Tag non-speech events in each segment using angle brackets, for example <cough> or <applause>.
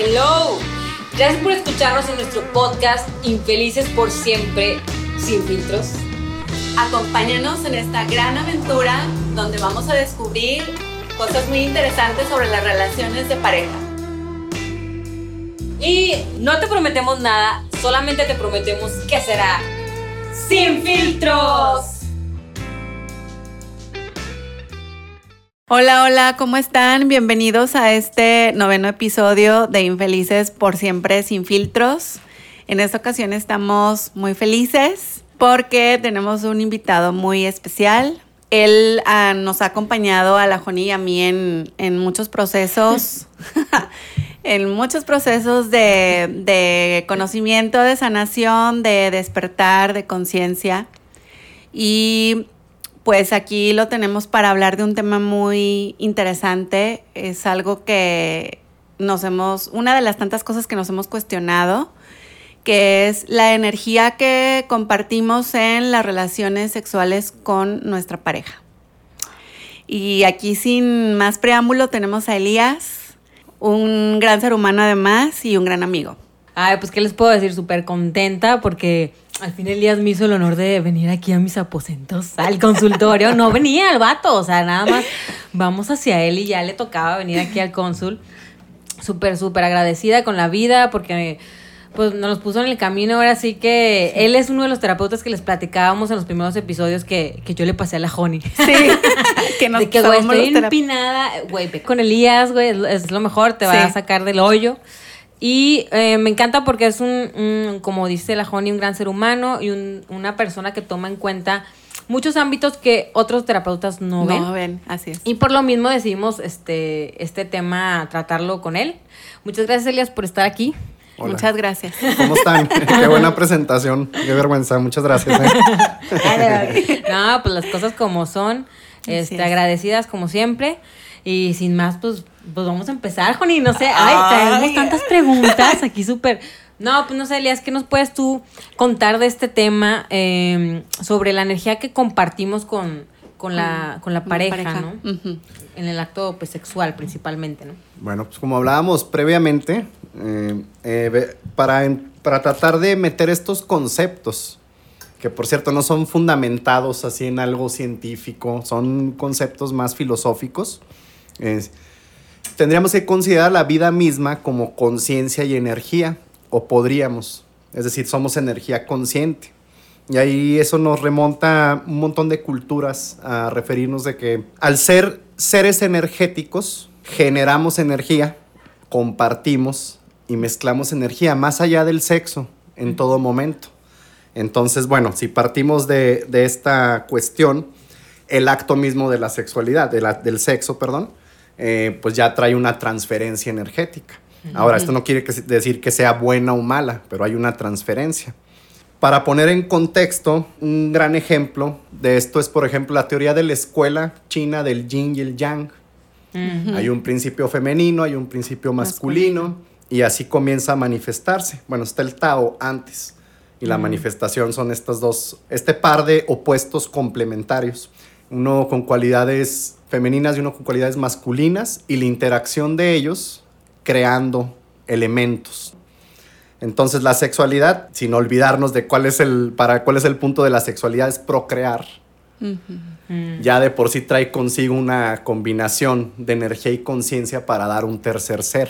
Hello. Gracias por escucharnos en nuestro podcast Infelices por siempre, sin filtros. Acompáñanos en esta gran aventura donde vamos a descubrir cosas muy interesantes sobre las relaciones de pareja. Y no te prometemos nada, solamente te prometemos que será sin filtros. Hola, hola, ¿cómo están? Bienvenidos a este noveno episodio de Infelices por siempre sin filtros. En esta ocasión estamos muy felices porque tenemos un invitado muy especial. Él ah, nos ha acompañado a la Joni y a mí en, en muchos procesos, <laughs> en muchos procesos de, de conocimiento, de sanación, de despertar, de conciencia. Y pues aquí lo tenemos para hablar de un tema muy interesante. Es algo que nos hemos, una de las tantas cosas que nos hemos cuestionado, que es la energía que compartimos en las relaciones sexuales con nuestra pareja. Y aquí sin más preámbulo tenemos a Elías, un gran ser humano además y un gran amigo. Ay, pues qué les puedo decir, súper contenta porque al fin Elías me hizo el honor de venir aquí a mis aposentos, al consultorio. No venía el vato, o sea, nada más vamos hacia él y ya le tocaba venir aquí al cónsul. Súper, súper agradecida con la vida porque pues nos puso en el camino. Ahora sí que él es uno de los terapeutas que les platicábamos en los primeros episodios que, que yo le pasé a la Honey. Sí, <laughs> que nos de que, güey, estoy empinada, güey, con Elías, güey, es, es lo mejor, te va Sí. a sacar del hoyo. Y eh, me encanta porque es un, un, como dice la Joni, un gran ser humano y un- una persona que toma en cuenta muchos ámbitos que otros terapeutas no, ven. No ven, así es. Y por lo mismo decidimos este, este tema tratarlo con él. Muchas gracias, Elias, por estar aquí. Hola. Muchas gracias. ¿Cómo están? <laughs> Qué buena presentación. Qué vergüenza. Muchas gracias. ¿eh? <laughs> no, pues las cosas como son, este, es. agradecidas como siempre. Y sin más, pues, pues vamos a empezar, Joni. No sé, ay, traemos tantas preguntas aquí súper. No, pues no sé, Elías, ¿qué nos puedes tú contar de este tema eh, sobre la energía que compartimos con, con, la, con la pareja, pareja. ¿no? En el acto pues, sexual principalmente, ¿no? Bueno, pues como hablábamos previamente, eh, eh, para, para tratar de meter estos conceptos, que por cierto no son fundamentados así en algo científico, son conceptos más filosóficos, tendríamos que considerar la vida misma como conciencia y energía, o podríamos, es decir, somos energía consciente. Y ahí eso nos remonta un montón de culturas a referirnos de que al ser seres energéticos, generamos energía, compartimos y mezclamos energía más allá del sexo en todo momento. Entonces, bueno, si partimos de, de esta cuestión, el acto mismo de la sexualidad, de la- del sexo, perdón, eh, pues ya trae una transferencia energética. Ahora, esto no quiere decir que sea buena o mala, pero hay una transferencia. Para poner en contexto, un gran ejemplo de esto es, por ejemplo, la teoría de la escuela china del yin y el yang. Hay un principio femenino, hay un principio masculino, y así comienza a manifestarse. Bueno, está el Tao antes, y la manifestación son estas dos, este par de opuestos complementarios, uno con cualidades femeninas y uno con cualidades masculinas, y la interacción de ellos creando elementos. Entonces la sexualidad, sin olvidarnos de cuál es el, para cuál es el punto de la sexualidad, es procrear. Ya de por sí trae consigo una combinación de energía y conciencia para dar un tercer ser.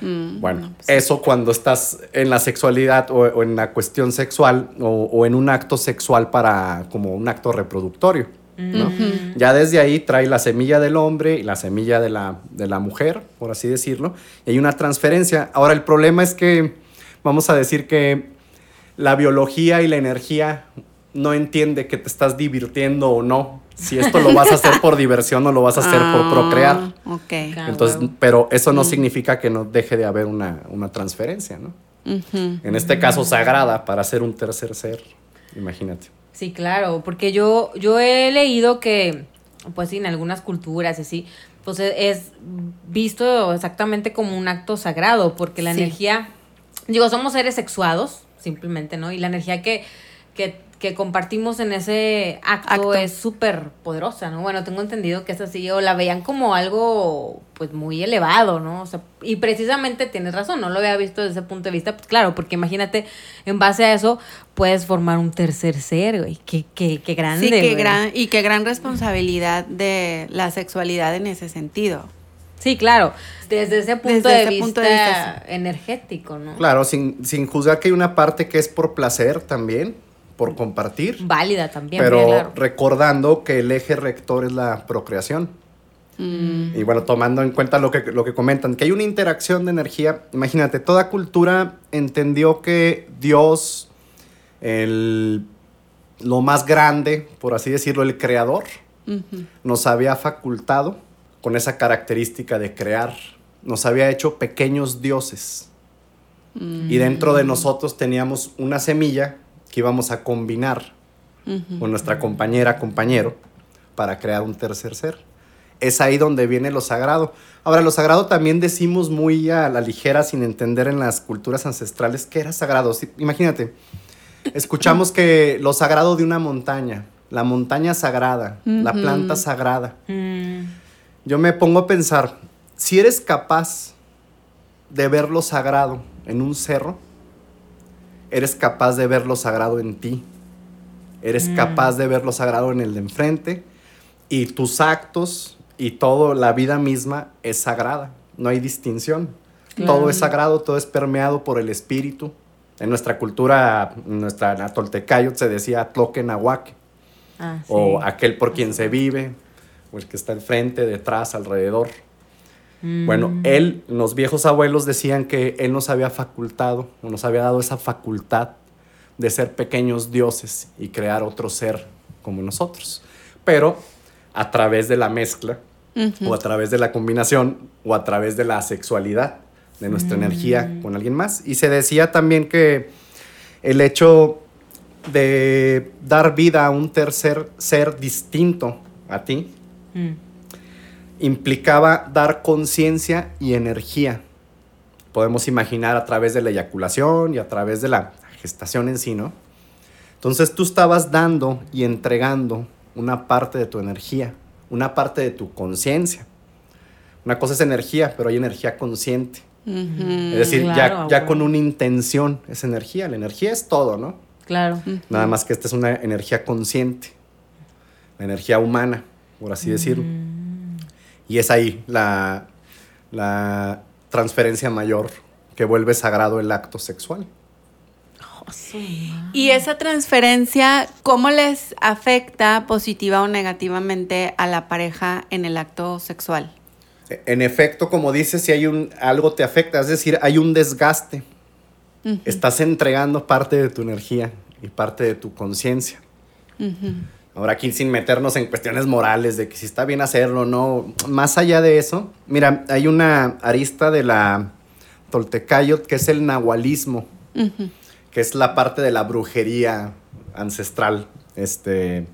Mm, Bueno, no, pues, eso cuando estás en la sexualidad o, o en la cuestión sexual o, o en un acto sexual para como un acto reproductorio. ¿no? Ya desde ahí trae la semilla del hombre y la semilla de la, de la mujer, por así decirlo, y hay una transferencia. Ahora el problema es que vamos a decir que la biología y la energía no entiende que te estás divirtiendo o no. Si esto lo vas a hacer por diversión o lo vas a hacer por ah, procrear. Ok. Claro. Entonces, pero eso no significa que no deje de haber una, una transferencia, ¿no? En este caso, sagrada para ser un tercer ser. Imagínate. Sí, claro, porque yo, yo he leído que, pues sí, en algunas culturas y así, pues e- es visto exactamente como un acto sagrado, porque la Sí. energía, digo, somos seres sexuados, simplemente, ¿no? Y la energía que, que, que compartimos en ese acto, Acto. es súper poderosa, ¿no? Bueno, tengo entendido que es así, o la veían como algo, pues, muy elevado, ¿no? O sea, y precisamente tienes razón, no lo había visto desde ese punto de vista, pues claro, porque imagínate, en base a eso, puedes formar un tercer ser, güey, qué, qué, qué grande, Sí, qué güey. gran, y qué gran responsabilidad de la sexualidad en ese sentido. Sí, claro, desde ese punto, Desde de, ese vista punto de vista, energético, ¿no? Claro, sin, sin juzgar que hay una parte que es por placer también, por compartir, Válida también, pero claro. recordando que el eje rector es la procreación. Mm. Y bueno, tomando en cuenta lo que, lo que comentan, que hay una interacción de energía. Imagínate, toda cultura entendió que Dios, el, lo más grande, por así decirlo, el creador, nos había facultado con esa característica de crear. Nos había hecho pequeños dioses. Y dentro de nosotros teníamos una semilla que íbamos a combinar con nuestra compañera, compañero, para crear un tercer ser. Es ahí donde viene lo sagrado. Ahora, lo sagrado también decimos muy a la ligera, sin entender en las culturas ancestrales qué era sagrado. Imagínate, escuchamos que lo sagrado de una montaña, la montaña sagrada, la planta sagrada. Mm, Yo me pongo a pensar, si eres capaz de ver lo sagrado en un cerro, eres capaz de ver lo sagrado en ti. Eres Mm. capaz de ver lo sagrado en el de enfrente y tus actos y todo, la vida misma es sagrada. No hay distinción. Todo es sagrado, todo es permeado por el espíritu. En nuestra cultura, en nuestra en Toltecayot se decía Tloque Nahuaque ah, sí. o aquel por quien se vive, o el que está enfrente, detrás, alrededor. Mm. Bueno, él, los viejos abuelos decían que él nos había facultado, o nos había dado esa facultad de ser pequeños dioses y crear otro ser como nosotros. Pero a través de la mezcla, o a través de la combinación, o a través de la sexualidad, de nuestra energía con alguien más. Y se decía también que el hecho de dar vida a un tercer ser distinto a ti Mm. Implicaba dar conciencia y energía. Podemos imaginar a través de la eyaculación y a través de la gestación en sí, ¿no? Entonces tú estabas dando y entregando una parte de tu energía, una parte de tu conciencia. Una cosa es energía, pero hay energía consciente. Es decir, claro, ya, ya con una intención es energía. La energía es todo, ¿no? Claro. Nada más que esta es una energía consciente, la energía humana, por así decirlo. Y es ahí la, la transferencia mayor que vuelve sagrado el acto sexual. Oh, madre. Y esa transferencia, ¿cómo les afecta positiva o negativamente a la pareja en el acto sexual? En efecto, como dices, si hay un algo te afecta, es decir, hay un desgaste. Estás entregando parte de tu energía y parte de tu conciencia. Ahora aquí sin meternos en cuestiones morales de que si está bien hacerlo o no, más allá de eso, mira, hay una arista de la Toltecayot que es el nahualismo, que es la parte de la brujería ancestral, este,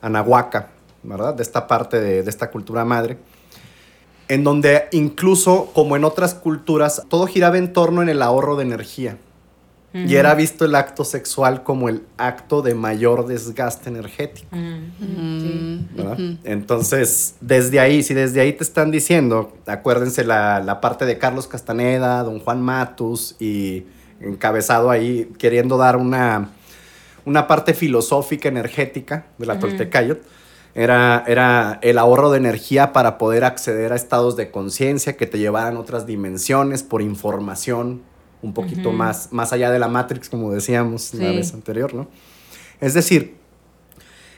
anahuaca, ¿verdad? De esta parte de, de esta cultura madre, en donde incluso, como en otras culturas, todo giraba en torno en el ahorro de energía. Y era visto el acto sexual como el acto de mayor desgaste energético. ¿verdad? Entonces, desde ahí, si desde ahí te están diciendo, acuérdense la, la parte de Carlos Castaneda, don Juan Matus y encabezado ahí queriendo dar una, una parte filosófica, energética de la Toltecayot, era, era el ahorro de energía para poder acceder a estados de conciencia que te llevaran a otras dimensiones por información un poquito más, más allá de la Matrix, como decíamos la Sí. vez anterior, ¿no? Es decir,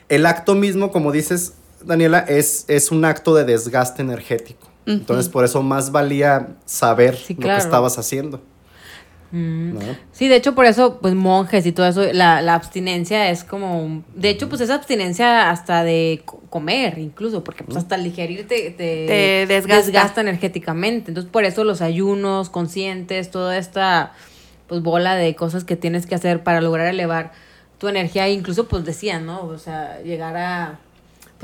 el acto mismo, como dices, Daniela, es, es un acto de desgaste energético. Entonces, por eso más valía saber Sí, lo que estabas haciendo. Mm. ¿no? Sí, de hecho, por eso, pues monjes y todo eso, la, la abstinencia es como. De hecho, pues es abstinencia hasta de co- comer, incluso, porque pues hasta el digerir te, te, Te desgasta. energéticamente. Entonces, por eso los ayunos conscientes, toda esta pues bola de cosas que tienes que hacer para lograr elevar tu energía, incluso pues decían, ¿no? O sea, llegar a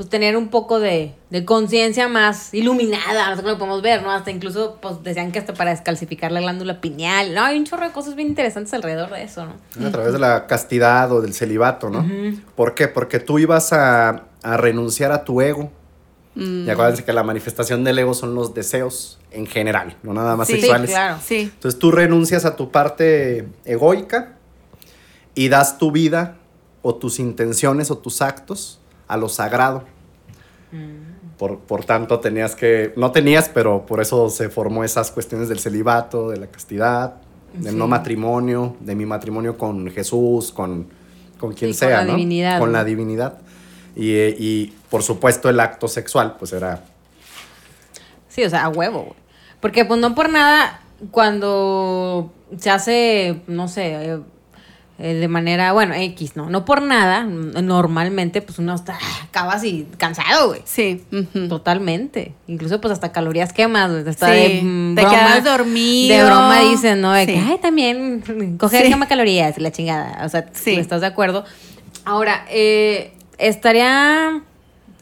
pues tener un poco de, de conciencia más iluminada, no sé cómo lo podemos ver, ¿no? Hasta incluso, pues decían que hasta para descalcificar la glándula pineal, ¿no? Hay un chorro de cosas bien interesantes alrededor de eso, ¿no? A través de la castidad o del celibato, ¿no? ¿Por qué? Porque tú ibas a, a renunciar a tu ego. Mm. Y acuérdense que la manifestación del ego son los deseos en general, no nada más Sí, sexuales. claro. Sí. Entonces tú renuncias a tu parte egoica y das tu vida o tus intenciones o tus actos a lo sagrado. Por, por tanto, tenías que, no tenías, pero por eso se formó esas cuestiones del celibato, de la castidad, del no matrimonio, de mi matrimonio con Jesús, con, con quien Sí, con sea, la ¿no? divinidad, Con la divinidad. Y, eh, y, por supuesto el acto sexual, pues era Sí, o sea, a huevo, güey. Porque pues no por nada, cuando se hace, no sé, eh, de manera, bueno, X, ¿no? No por nada, normalmente pues uno está, acaba así cansado, güey. Sí. Totalmente. Incluso pues hasta calorías quemas, güey. Hasta Sí, de mm, te quedas dormido. De broma dicen, ¿no? De que, ay, también coger Sí. quema calorías, la chingada. O sea, Sí. ¿estás de acuerdo? Ahora, eh, estaría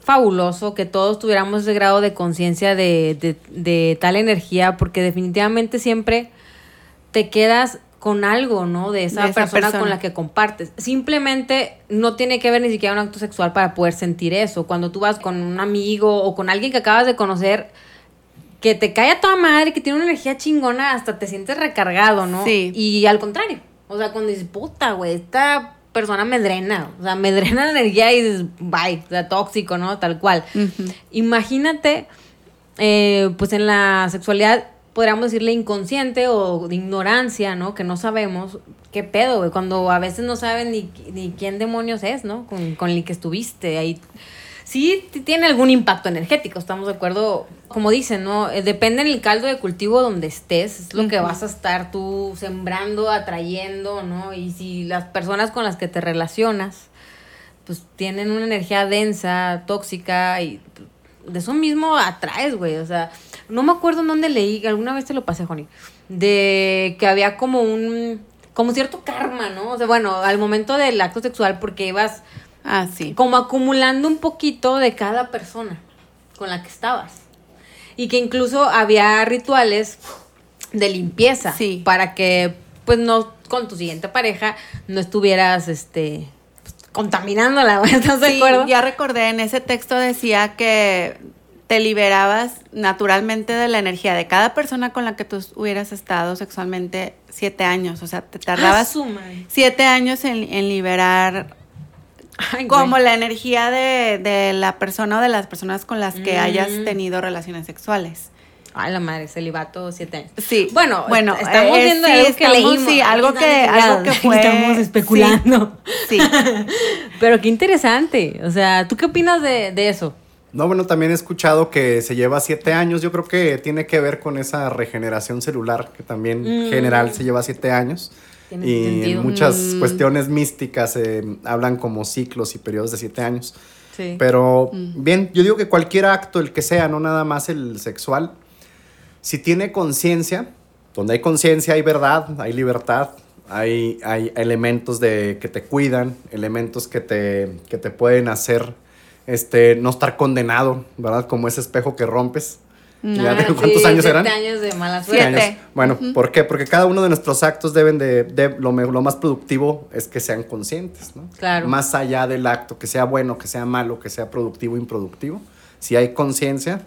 fabuloso que todos tuviéramos ese grado de conciencia de, de- de tal energía, porque definitivamente siempre te quedas con algo, ¿no? De esa, De esa persona, persona. con la que compartes. Simplemente no tiene que ver ni siquiera un acto sexual para poder sentir eso. Cuando tú vas con un amigo o con alguien que acabas de conocer, que te cae a toda madre, que tiene una energía chingona, hasta te sientes recargado, ¿no? Sí. Y al contrario, o sea, cuando dices, puta, güey, esta persona me drena, o sea, me <laughs> drena la energía y dices, bye, o sea, tóxico, ¿no? Tal cual. Imagínate, eh, pues en la sexualidad, podríamos decirle inconsciente o de ignorancia, ¿no? Que no sabemos qué pedo, güey, cuando a veces no saben ni, ni quién demonios es, ¿no? Con, con el que estuviste ahí. Sí tiene algún impacto energético, estamos de acuerdo. Como dicen, ¿no? Eh, depende del caldo de cultivo donde estés, es lo que vas a estar tú sembrando, atrayendo, ¿no? Y si las personas con las que te relacionas, pues tienen una energía densa, tóxica y de eso mismo atraes, güey. O sea, no me acuerdo en dónde leí, alguna vez te lo pasé, Joni, de que había como un, como cierto karma, ¿no? O sea, bueno, al momento del acto sexual porque ibas Ah, sí. como acumulando un poquito de cada persona con la que estabas. Y que incluso había rituales de limpieza Sí. para que pues no con tu siguiente pareja no estuvieras este contaminándola, ¿estás de Sí, acuerdo? ya recordé, en ese texto decía que te liberabas naturalmente de la energía de cada persona con la que tú hubieras estado sexualmente siete años. O sea, te Ah, tardabas siete años en, en liberar Ay, como güey. la energía de, de la persona o de las personas con las que hayas Mm. tenido relaciones sexuales. Ay, la madre, celibato siete años. Sí. Bueno, bueno, estamos eh, viendo sí, algo que estamos- leímos. Sí, algo que, no, algo que <laughs> fue. Estamos especulando. Sí. <laughs> Pero qué interesante. O sea, ¿tú qué opinas de, de eso? No, bueno, también he escuchado que se lleva siete años. Yo creo que tiene que ver con esa regeneración celular, que también en Mm. general se lleva siete años. Tiene y sentido. en muchas Mm. cuestiones místicas eh, hablan como ciclos y periodos de siete años. Sí. Pero Mm. bien, yo digo que cualquier acto, el que sea, no nada más el sexual, si tiene conciencia, donde hay conciencia hay verdad, hay libertad, hay, hay elementos de, que te cuidan, elementos que te, que te pueden hacer este, no estar condenado, ¿verdad? Como ese espejo que rompes. Ya, Ah, ¿Cuántos sí, años eran? años de mala Siete. suerte. Bueno, ¿por qué? Porque cada uno de nuestros actos deben de, de- lo, lo más productivo es que sean conscientes, ¿no? Claro. Más allá del acto, que sea bueno, que sea malo, que sea productivo, improductivo. Si hay conciencia,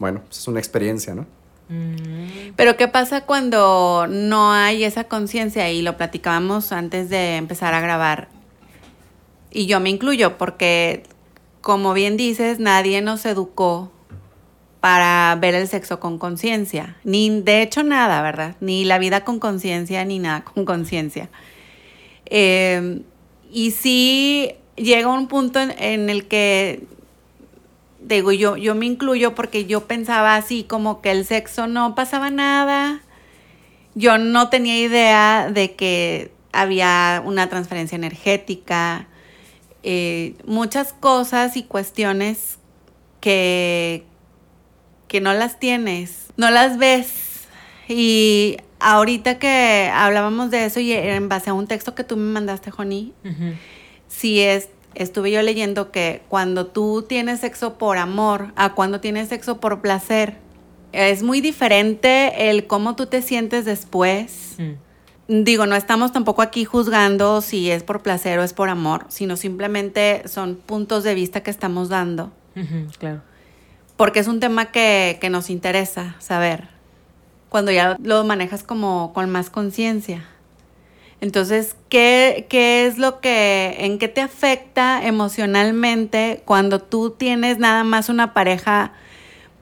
bueno, pues es una experiencia, ¿no? Mm, Pero ¿qué pasa cuando no hay esa conciencia? Y lo platicábamos antes de empezar a grabar. Y yo me incluyo porque, como bien dices, nadie nos educó para ver el sexo con conciencia. Ni, de hecho, nada, ¿verdad? Ni la vida con conciencia, ni nada con conciencia. Eh, y sí llega un punto en, en el que digo, yo, yo me incluyo porque yo pensaba así, como que el sexo no pasaba nada. Yo no tenía idea de que había una transferencia energética, eh, muchas cosas y cuestiones que, que no las tienes, no las ves. Y ahorita que hablábamos de eso y en base a un texto que tú me mandaste, Joni, ujú. sí es, estuve yo leyendo que cuando tú tienes sexo por amor a cuando tienes sexo por placer, es muy diferente el cómo tú te sientes después. Mm. Digo, no estamos tampoco aquí juzgando si es por placer o es por amor, sino simplemente son puntos de vista que estamos dando, claro. porque es un tema que, que nos interesa saber cuando ya lo manejas como con más conciencia. Entonces, ¿qué, ¿qué es lo que, en qué te afecta emocionalmente cuando tú tienes nada más una pareja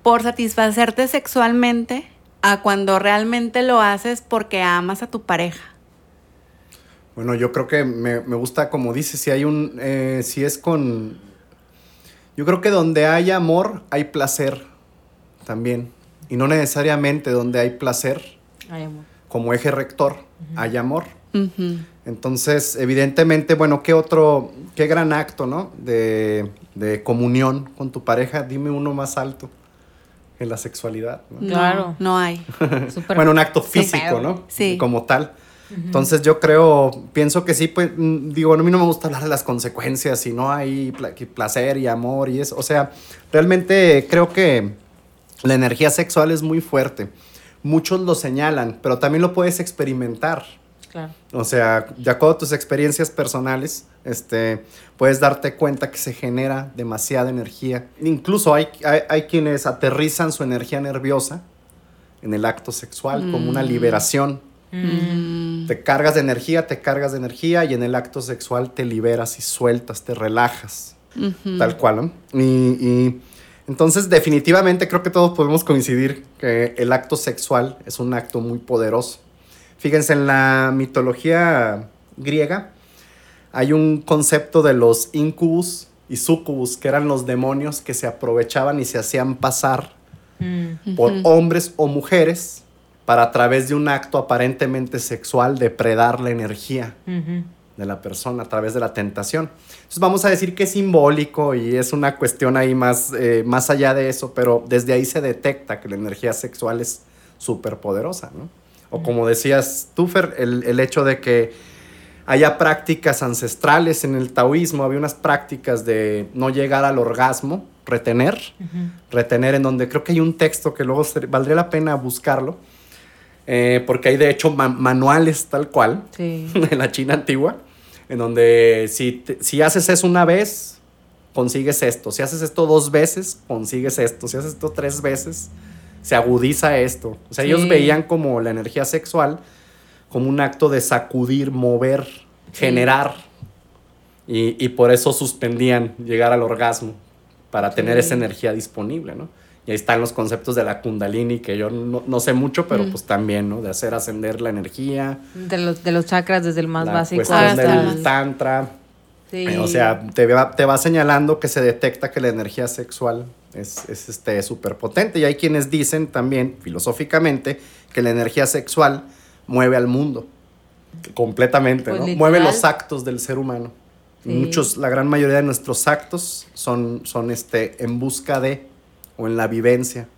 por satisfacerte sexualmente a cuando realmente lo haces porque amas a tu pareja? Bueno, yo creo que me, me gusta, como dices, si hay un, eh, si es con, yo creo que donde hay amor hay placer también. Y no necesariamente donde hay placer, amor. como eje rector, hay amor. Entonces, evidentemente, bueno, qué otro, qué gran acto, ¿no? De, de comunión con tu pareja, dime uno más alto en la sexualidad. Claro. No hay. <laughs> Bueno, un acto físico, ¿no? Sí. Como tal. Entonces yo creo, pienso que sí, pues, mm, digo, a mí no me gusta hablar de las consecuencias, si no hay placer y amor y eso. O sea, realmente creo que la energía sexual es muy fuerte. Muchos lo señalan, pero también lo puedes experimentar. Claro. O sea, de acuerdo a tus experiencias personales, este, puedes darte cuenta que se genera demasiada energía. Incluso hay, hay, hay quienes aterrizan su energía nerviosa en el acto sexual como una liberación. Mm. Te cargas de energía, te cargas de energía y en el acto sexual te liberas y sueltas, te relajas, tal cual, ¿no? Y, y entonces definitivamente creo que todos podemos coincidir que el acto sexual es un acto muy poderoso. Fíjense, en la mitología griega hay un concepto de los incubus y sucubus, que eran los demonios que se aprovechaban y se hacían pasar Mm. por hombres o mujeres para a través de un acto aparentemente sexual depredar la energía de la persona a través de la tentación. Entonces vamos a decir que es simbólico y es una cuestión ahí más, eh, más allá de eso, pero desde ahí se detecta que la energía sexual es súper poderosa, ¿no? O como decías tú, Fer, el, el hecho de que haya prácticas ancestrales en el taoísmo, había unas prácticas de no llegar al orgasmo, retener, retener en donde creo que hay un texto que luego valdría la pena buscarlo, eh, porque hay de hecho ma- manuales tal cual, Sí. <laughs> de la China antigua, en donde si, te- si haces eso una vez, consigues esto. Si haces esto dos veces, consigues esto. Si haces esto tres veces, se agudiza esto. O sea, ellos veían como la energía sexual como un acto de sacudir, mover, generar. Y, y por eso suspendían llegar al orgasmo, para tener esa energía disponible, ¿no? Y ahí están los conceptos de la kundalini, que yo no, no sé mucho, pero pues también, ¿no? De hacer ascender la energía, De los, de los chakras, desde el más la básico hasta del el- tantra. Sí. O sea, te va, te va señalando que se detecta que la energía sexual es, es este, súper potente. Y hay quienes dicen también, filosóficamente, que la energía sexual mueve al mundo completamente, Pues ¿no? literal. Mueve los actos del ser humano. Sí. Muchos, la gran mayoría de nuestros actos son, son este, en busca de o en la vivencia.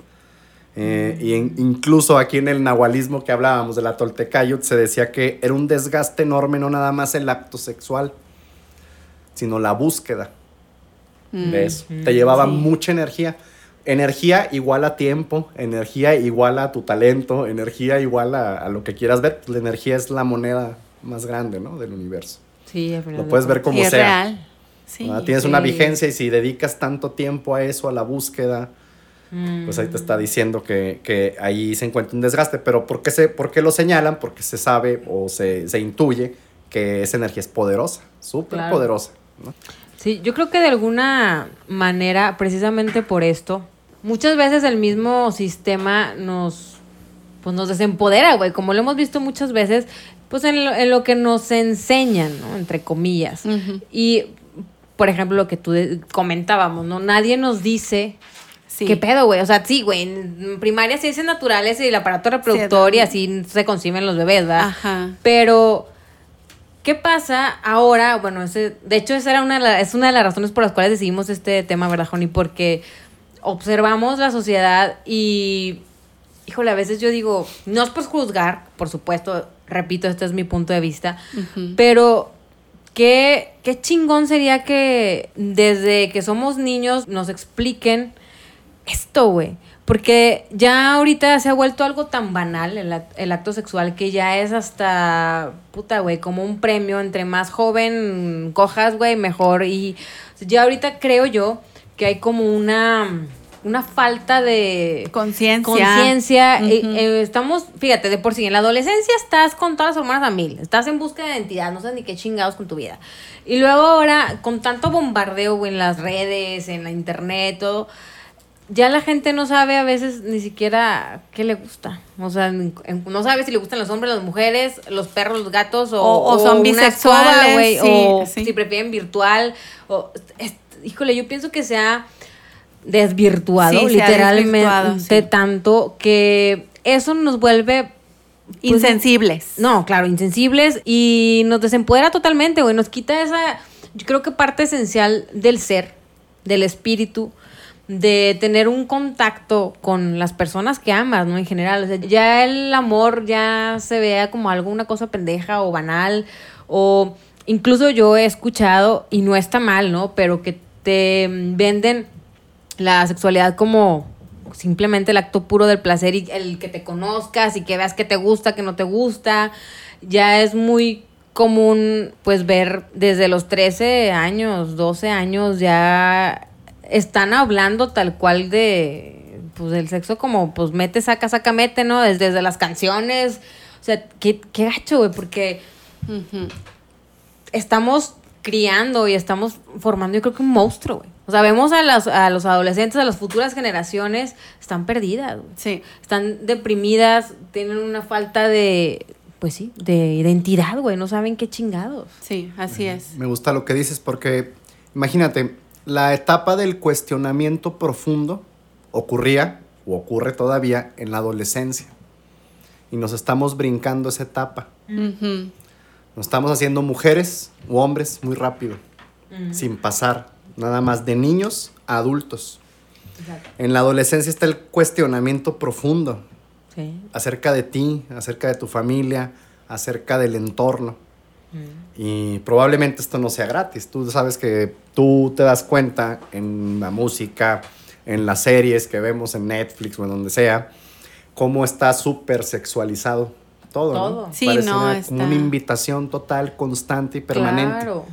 Eh, y en- incluso aquí en el nahualismo que hablábamos de la Toltecayot se decía que era un desgaste enorme no nada más el acto sexual, sino la búsqueda de eso. Te llevaba sí. mucha energía. Energía igual a tiempo, energía igual a tu talento, energía igual a, a lo que quieras ver. La energía es la moneda más grande, ¿no? Del universo. Sí, final Lo de puedes ver como Y es sea. real. Sí. ¿verdad? Tienes una sí. vigencia y si dedicas tanto tiempo a eso, a la búsqueda, pues ahí te está diciendo que, que ahí se encuentra un desgaste. Pero ¿por qué, se, por qué lo señalan? Porque se sabe o se, se intuye que esa energía es poderosa, súper Claro. poderosa. ¿no? Sí, yo creo que de alguna manera, precisamente por esto, muchas veces el mismo sistema nos, pues nos desempodera, güey, como lo hemos visto muchas veces, pues en lo, en lo que nos enseñan, ¿no? Entre comillas. Y, por ejemplo, lo que tú comentábamos, ¿no? Nadie nos dice Sí. ¿Qué pedo, güey? O sea, sí, güey, en primaria ciencias naturales y el aparato reproductor y así se conciben los bebés, ¿verdad? Ajá. Pero, ¿qué pasa ahora? Bueno, ese, de hecho, esa era una, es una de las razones por las cuales decidimos este tema, ¿verdad, Joni? Porque observamos la sociedad y, híjole, a veces yo digo, no es por juzgar, por supuesto, repito, este es mi punto de vista, pero qué, qué chingón sería que desde que somos niños nos expliquen esto, güey. Porque ya ahorita se ha vuelto algo tan banal el, el acto sexual que ya es hasta, puta, güey, como un premio. Entre más joven cojas, güey, mejor. Y ya ahorita creo yo que hay como una, una falta de Conciencia. conciencia. eh, eh, estamos, fíjate, de por sí, en la adolescencia estás con todas las hormonas a mil. Estás en búsqueda de identidad, no sabes ni qué chingados con tu vida. Y luego ahora, con tanto bombardeo, güey, en las redes, en la internet, todo ya la gente no sabe a veces ni siquiera qué le gusta. O sea, no sabe si le gustan los hombres, las mujeres, los perros, los gatos o, O- o son bisexuales, güey, sí, o sí. si prefieren virtual. O, es- híjole, yo pienso que se ha desvirtuado Sí, literalmente sí. tanto que eso nos vuelve pues, Insensibles. no, claro, insensibles y nos desempodera totalmente, güey. Nos quita esa, yo creo que parte esencial del ser, del espíritu, de tener un contacto con las personas que amas, ¿no? En general. O sea, ya el amor ya se vea como algo, una cosa pendeja o banal. O incluso yo he escuchado, y no está mal, ¿no? Pero que te venden la sexualidad como simplemente el acto puro del placer y el que te conozcas y que veas que te gusta, que no te gusta. Ya es muy común pues ver desde los 13 años, 12 años ya están hablando tal cual de pues del sexo como pues mete, saca, saca, mete, ¿no? Desde, desde las canciones. O sea, qué, qué gacho, güey, porque estamos criando y estamos formando, yo creo que un monstruo, güey. O sea, vemos a, las, a los adolescentes, a las futuras generaciones, están perdidas, güey. Sí. Están deprimidas, tienen una falta de, pues sí, de identidad, güey. No saben qué chingados. Sí, así es. Me gusta lo que dices porque, imagínate, la etapa del cuestionamiento profundo ocurría o ocurre todavía en la adolescencia. Y nos estamos brincando esa etapa. Nos estamos haciendo mujeres u hombres muy rápido, sin pasar nada más de niños a adultos. En la adolescencia está el cuestionamiento profundo Sí. acerca de ti, acerca de tu familia, acerca del entorno. Y probablemente esto no sea gratis. Tú sabes que tú te das cuenta en la música, en las series que vemos en Netflix o en donde sea, cómo está súper sexualizado todo. ¿no? Todo. Sí, Parece no, una- está- como una invitación total, constante y permanente. Claro.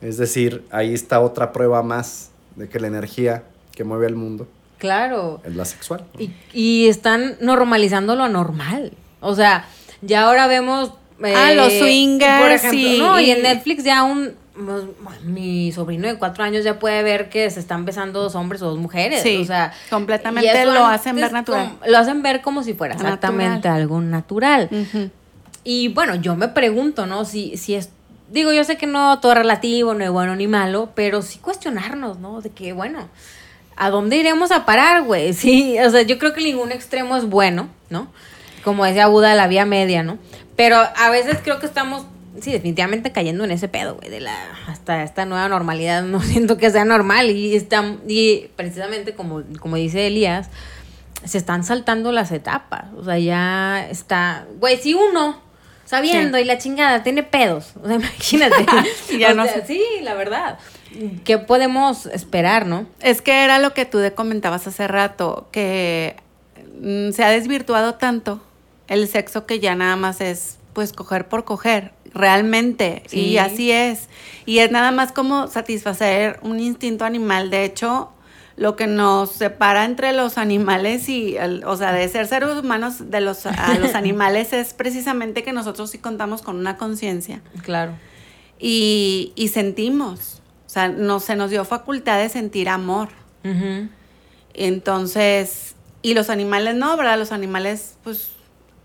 Es decir, ahí está otra prueba más de que la energía que mueve al mundo Claro. es la sexual. Y, y están normalizando lo anormal. O sea, ya ahora vemos. Eh, Ah, los swingers Por ejemplo, y- no, y en Netflix ya un. pues, Mi sobrino de cuatro años ya puede ver que se están besando dos hombres o dos mujeres. Sí, o sea, completamente lo hacen ver natural. como- lo hacen ver como si fuera Natural. exactamente algo natural. Y bueno, yo me pregunto, ¿no? Si, si es. Digo, yo sé que no todo es relativo, no es bueno ni malo, pero sí cuestionarnos, ¿no? De que, bueno, ¿a dónde iremos a parar, güey? <laughs> Sí, o sea, yo creo que ningún extremo es bueno, ¿no? Como decía Buda, la vía media, ¿no? Pero a veces creo que estamos, sí, definitivamente cayendo en ese pedo, güey, de la, hasta esta nueva normalidad, <laughs> no siento que sea normal y, está, y precisamente como, como dice Elías, se están saltando las etapas. O sea, ya está. Güey, si uno sabiendo Sí. y la chingada tiene pedos. O sea, <laughs> imagínate. <laughs> Ya O no sea. Sí, la verdad. ¿Qué podemos esperar, no? Es que era lo que tú de comentabas hace rato, que mm, se ha desvirtuado tanto el sexo que ya nada más es pues coger por coger, realmente. Sí. Y así es. Y es nada más como satisfacer un instinto animal. De hecho, lo que nos separa entre los animales y, el- o sea, de ser seres humanos de los, a <laughs> los animales es precisamente que nosotros sí contamos con una conciencia Claro. y, y sentimos. O sea, no, se nos dio facultad de sentir amor. Entonces, y los animales no, ¿verdad? Los animales, pues,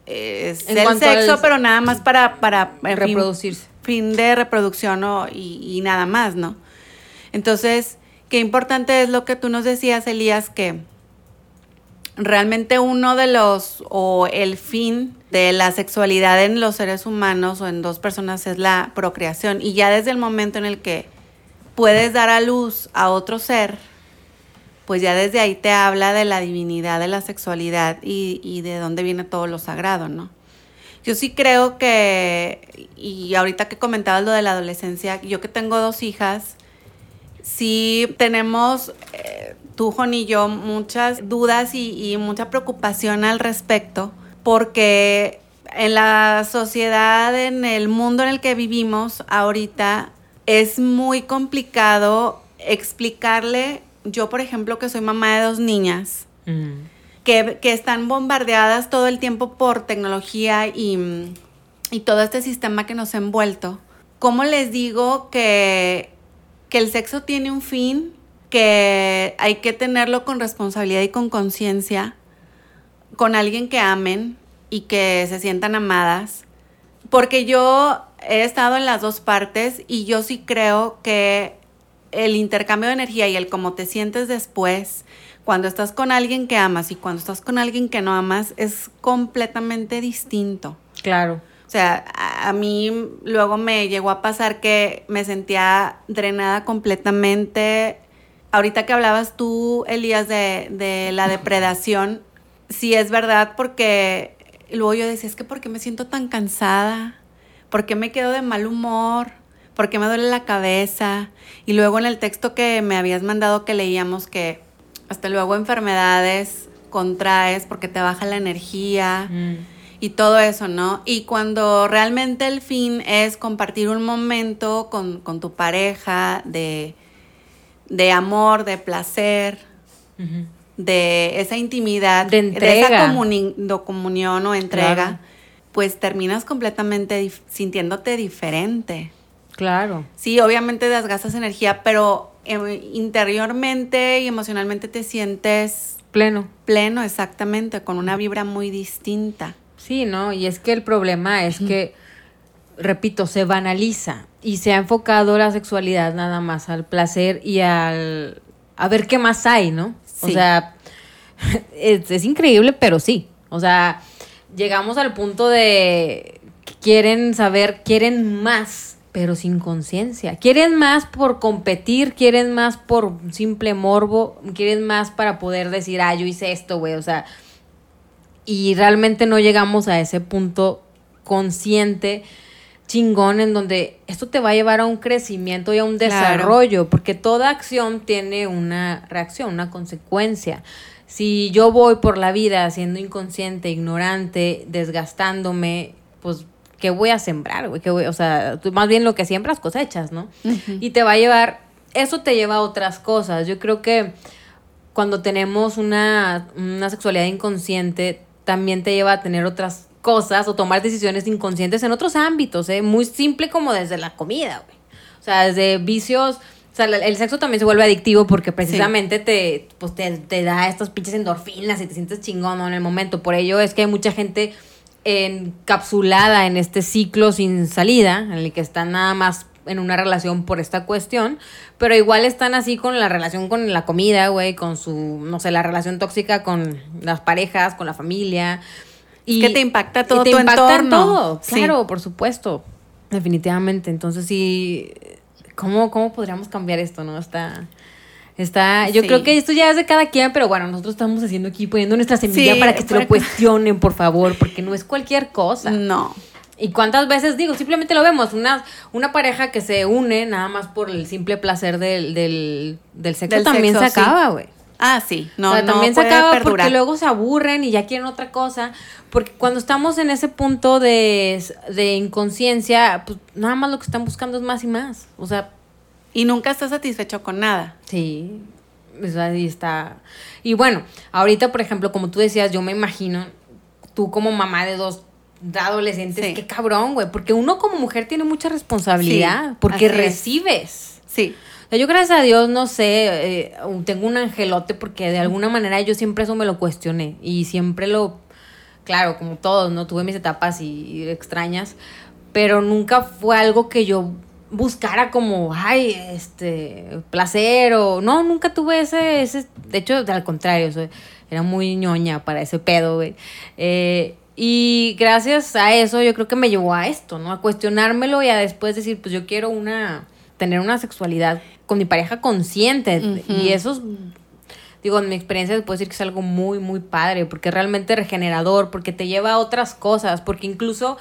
es En el al- sexo, pero nada más para, para fin, Reproducirse. fin de reproducción y, y nada más, ¿no? Entonces, qué importante es lo que tú nos decías, Elías, que realmente uno de los, o el fin de la sexualidad en los seres humanos o en dos personas es la procreación. Y ya desde el momento en el que puedes dar a luz a otro ser, pues ya desde ahí te habla de la divinidad de la sexualidad y, de dónde viene todo lo sagrado, ¿no? Yo sí creo que, y ahorita que comentabas lo de la adolescencia, yo que tengo dos hijas, sí tenemos, eh, tú, Juan y yo, muchas dudas y mucha preocupación al respecto, porque en la sociedad, en el mundo en el que vivimos ahorita, es muy complicado explicarle, yo por ejemplo que soy mamá de dos niñas, Mm. que, que están bombardeadas todo el tiempo por tecnología y, y todo este sistema que nos ha envuelto, ¿cómo les digo que, que el sexo tiene un fin, que hay que tenerlo con responsabilidad y con conciencia, con alguien que amen y que se sientan amadas? Porque yo he estado en las dos partes y yo sí creo que el intercambio de energía y el cómo te sientes después, cuando estás con alguien que amas y cuando estás con alguien que no amas, es completamente distinto. Claro. O sea, a, a mí luego me llegó a pasar que me sentía drenada completamente. Ahorita que hablabas tú, Elías, de, de la depredación, <laughs> sí es verdad porque luego yo decía, es que ¿por qué me siento tan cansada? ¿Por qué me quedo de mal humor? ¿Por qué me duele la cabeza? Y luego en el texto que me habías mandado que leíamos que hasta luego enfermedades contraes porque te baja la energía Mm. y todo eso, ¿no? Y cuando realmente el fin es compartir un momento con, con tu pareja de, de amor, de placer, de esa intimidad, De entrega. esa comuni- comunión o entrega, Claro. pues terminas completamente dif- sintiéndote diferente. Claro. Sí, obviamente desgastas energía, pero eh, interiormente y emocionalmente te sientes Pleno. pleno, exactamente, con una vibra muy distinta. Sí, ¿no? Y es que el problema es que, repito, se banaliza y se ha enfocado la sexualidad nada más al placer y al a ver qué más hay, ¿no? O Sí. sea, <laughs> es, es increíble, pero sí. O sea, llegamos al punto de que quieren saber, quieren más, pero sin conciencia. Quieren más por competir, quieren más por simple morbo, quieren más para poder decir, ah, yo hice esto, güey. O sea, y realmente no llegamos a ese punto consciente chingón en donde esto te va a llevar a un crecimiento y a un Claro. desarrollo, porque toda acción tiene una reacción, una consecuencia. Si yo voy por la vida siendo inconsciente, ignorante, desgastándome, pues ¿qué voy a sembrar, güey? ¿Qué voy- o sea, tú más bien lo que siembras cosechas, ¿no? Y te va a llevar, eso te lleva a otras cosas. Yo creo que cuando tenemos una, una sexualidad inconsciente, también te lleva a tener otras cosas o tomar decisiones inconscientes en otros ámbitos, ¿eh? Muy simple como desde la comida, güey. O sea, desde vicios... O sea, el sexo también se vuelve adictivo porque precisamente te, pues te, te da estas pinches endorfinas y te sientes chingón ¿no? en el momento. Por ello es que hay mucha gente encapsulada en este ciclo sin salida, en el que están nada más en una relación por esta cuestión, pero igual están así con la relación con la comida, güey, con su, no sé, la relación tóxica con las parejas, con la familia. Y que te impacta y todo te tu impacta entorno. todo, Sí. claro, por supuesto, definitivamente. Entonces sí, ¿cómo, cómo podríamos cambiar esto, no? Está... Está, yo Sí. creo que esto ya es de cada quien, pero bueno, nosotros estamos haciendo aquí, poniendo nuestra semilla Sí, para que se lo cuestionen, por favor, porque no es cualquier cosa. No. ¿Y cuántas veces digo? Simplemente lo vemos, una, una pareja que se une nada más por el simple placer del, del, del sexo Del también sexo, se acaba, güey. Ah, sí. No, o sea, no también se acaba perdurar. porque luego se aburren y ya quieren otra cosa. Porque cuando estamos en ese punto de, de inconsciencia, pues nada más lo que están buscando es más y más. O sea, Y nunca estás satisfecho con nada. Sí, o sea, ahí está. Y bueno, ahorita, por ejemplo, como tú decías, yo me imagino, tú como mamá de dos adolescentes, Sí. qué cabrón, güey, porque uno como mujer tiene mucha responsabilidad, Sí, porque es. recibes. Sí. O sea, yo gracias a Dios, no sé, eh, tengo un angelote porque de alguna manera yo siempre eso me lo cuestioné y siempre lo, claro, como todos, ¿no? Tuve mis etapas y, y extrañas, pero nunca fue algo que yo buscara como, ay, este, placer o, no, nunca tuve ese, ese, de hecho, al contrario, soy- era muy ñoña para ese pedo, güey. Eh, y gracias a eso yo creo que me llevó a esto, ¿no? A cuestionármelo y a después decir, pues yo quiero una, tener una sexualidad con mi pareja consciente. Y eso es digo, en mi experiencia puedo decir que es algo muy, muy padre, porque es realmente regenerador, porque te lleva a otras cosas, porque incluso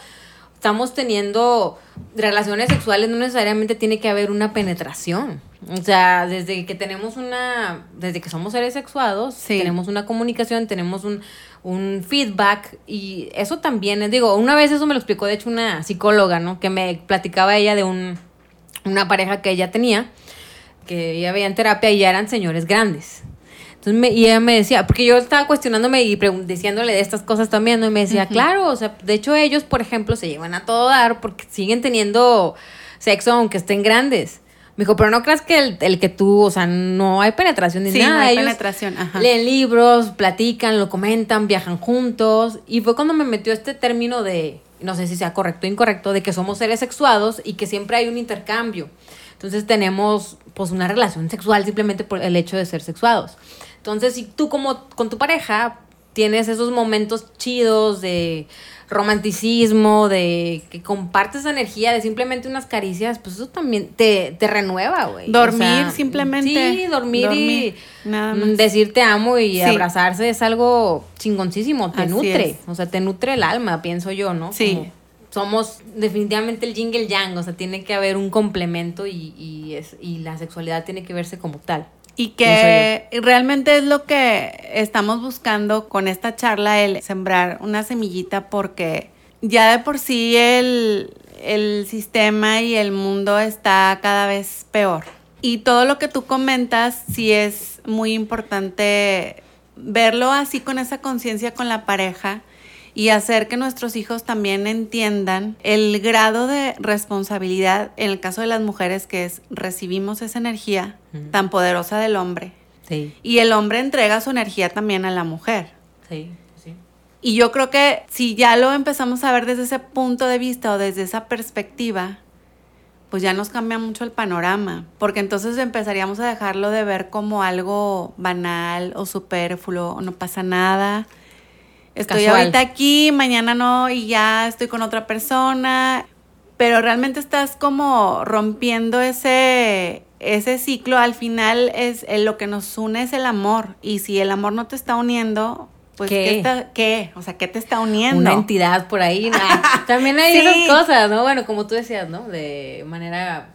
estamos teniendo relaciones sexuales, no necesariamente tiene que haber una penetración. O sea, desde que tenemos una, desde que somos seres sexuados, tenemos una comunicación, tenemos un, un feedback y eso también, digo, una vez eso me lo explicó de hecho una psicóloga, ¿no? Que me platicaba ella de un, una pareja que ella tenía, que ella veía en terapia y ya eran señores grandes. Entonces y ella me decía, porque yo estaba cuestionándome y diciéndole de estas cosas también, ¿no? y me decía, claro, o sea, de hecho ellos, por ejemplo, se llevan a todo dar porque siguen teniendo sexo aunque estén grandes. Me dijo, pero no creas que el, el que tú, o sea, no hay penetración ni nada. No hay penetración, ajá. Leen libros, platican, lo comentan, viajan juntos. Y fue cuando me metió este término de, no sé si sea correcto o incorrecto, de que somos seres sexuados y que siempre hay un intercambio. Entonces tenemos pues una relación sexual simplemente por el hecho de ser sexuados. Entonces, si tú como con tu pareja tienes esos momentos chidos de romanticismo, de que compartes energía, de simplemente unas caricias, pues eso también te, renueva, güey. Dormir simplemente. Sí, dormir, y nada decir te amo y abrazarse es algo chingoncísimo, te nutre, o sea, te nutre el alma, pienso yo, ¿no? Sí. somos definitivamente el jingle yang, o sea, tiene que haber un complemento y, y, es, y la sexualidad tiene que verse como tal. Y que realmente es lo que estamos buscando con esta charla, el sembrar una semillita porque ya de por sí el, el sistema y el mundo está cada vez peor. Y todo lo que tú comentas sí es muy importante verlo así con esa conciencia con la pareja y hacer que nuestros hijos también entiendan el grado de responsabilidad, en el caso de las mujeres, que es recibimos esa energía tan poderosa del hombre. Sí. Y el hombre entrega su energía también a la mujer. Sí, sí. Y yo creo que si ya lo empezamos a ver desde ese punto de vista o desde esa perspectiva, pues ya nos cambia mucho el panorama, porque entonces empezaríamos a dejarlo de ver como algo banal o superfluo, o no pasa nada estoy ahorita aquí, mañana no y ya estoy con otra persona, pero realmente estás como rompiendo ese ese ciclo al final es lo que nos une es el amor y si el amor no te está uniendo pues ¿qué, ¿qué, O sea, ¿qué te está uniendo? Una entidad por ahí. <laughs> También hay esas cosas, ¿no? Bueno, como tú decías, ¿no? De manera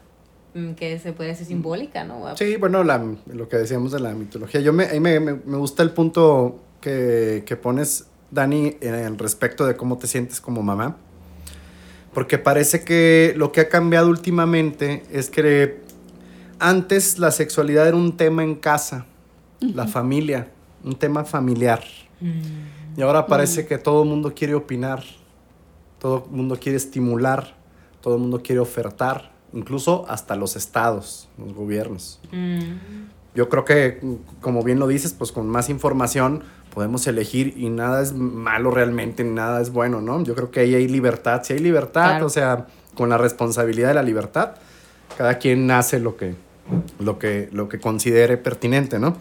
mm, que se puede hacer simbólica, ¿no? Sí, bueno, lo que decíamos de la mitología. Yo me, me, me gusta el punto que, que pones Dani, en respecto de cómo te sientes como mamá. Porque parece que lo que ha cambiado últimamente es que antes la sexualidad era un tema en casa, la familia, un tema familiar. Mm. Y ahora parece mm. que todo el mundo quiere opinar, todo el mundo quiere estimular, todo el mundo quiere ofertar, incluso hasta los estados, los gobiernos. Mm. Yo creo que, como bien lo dices, pues con más información podemos elegir y nada es malo realmente, nada es bueno, ¿no? Yo creo que ahí hay libertad, si hay libertad, o sea, con la responsabilidad de la libertad, cada quien hace lo que, lo que, lo que considere pertinente, ¿no?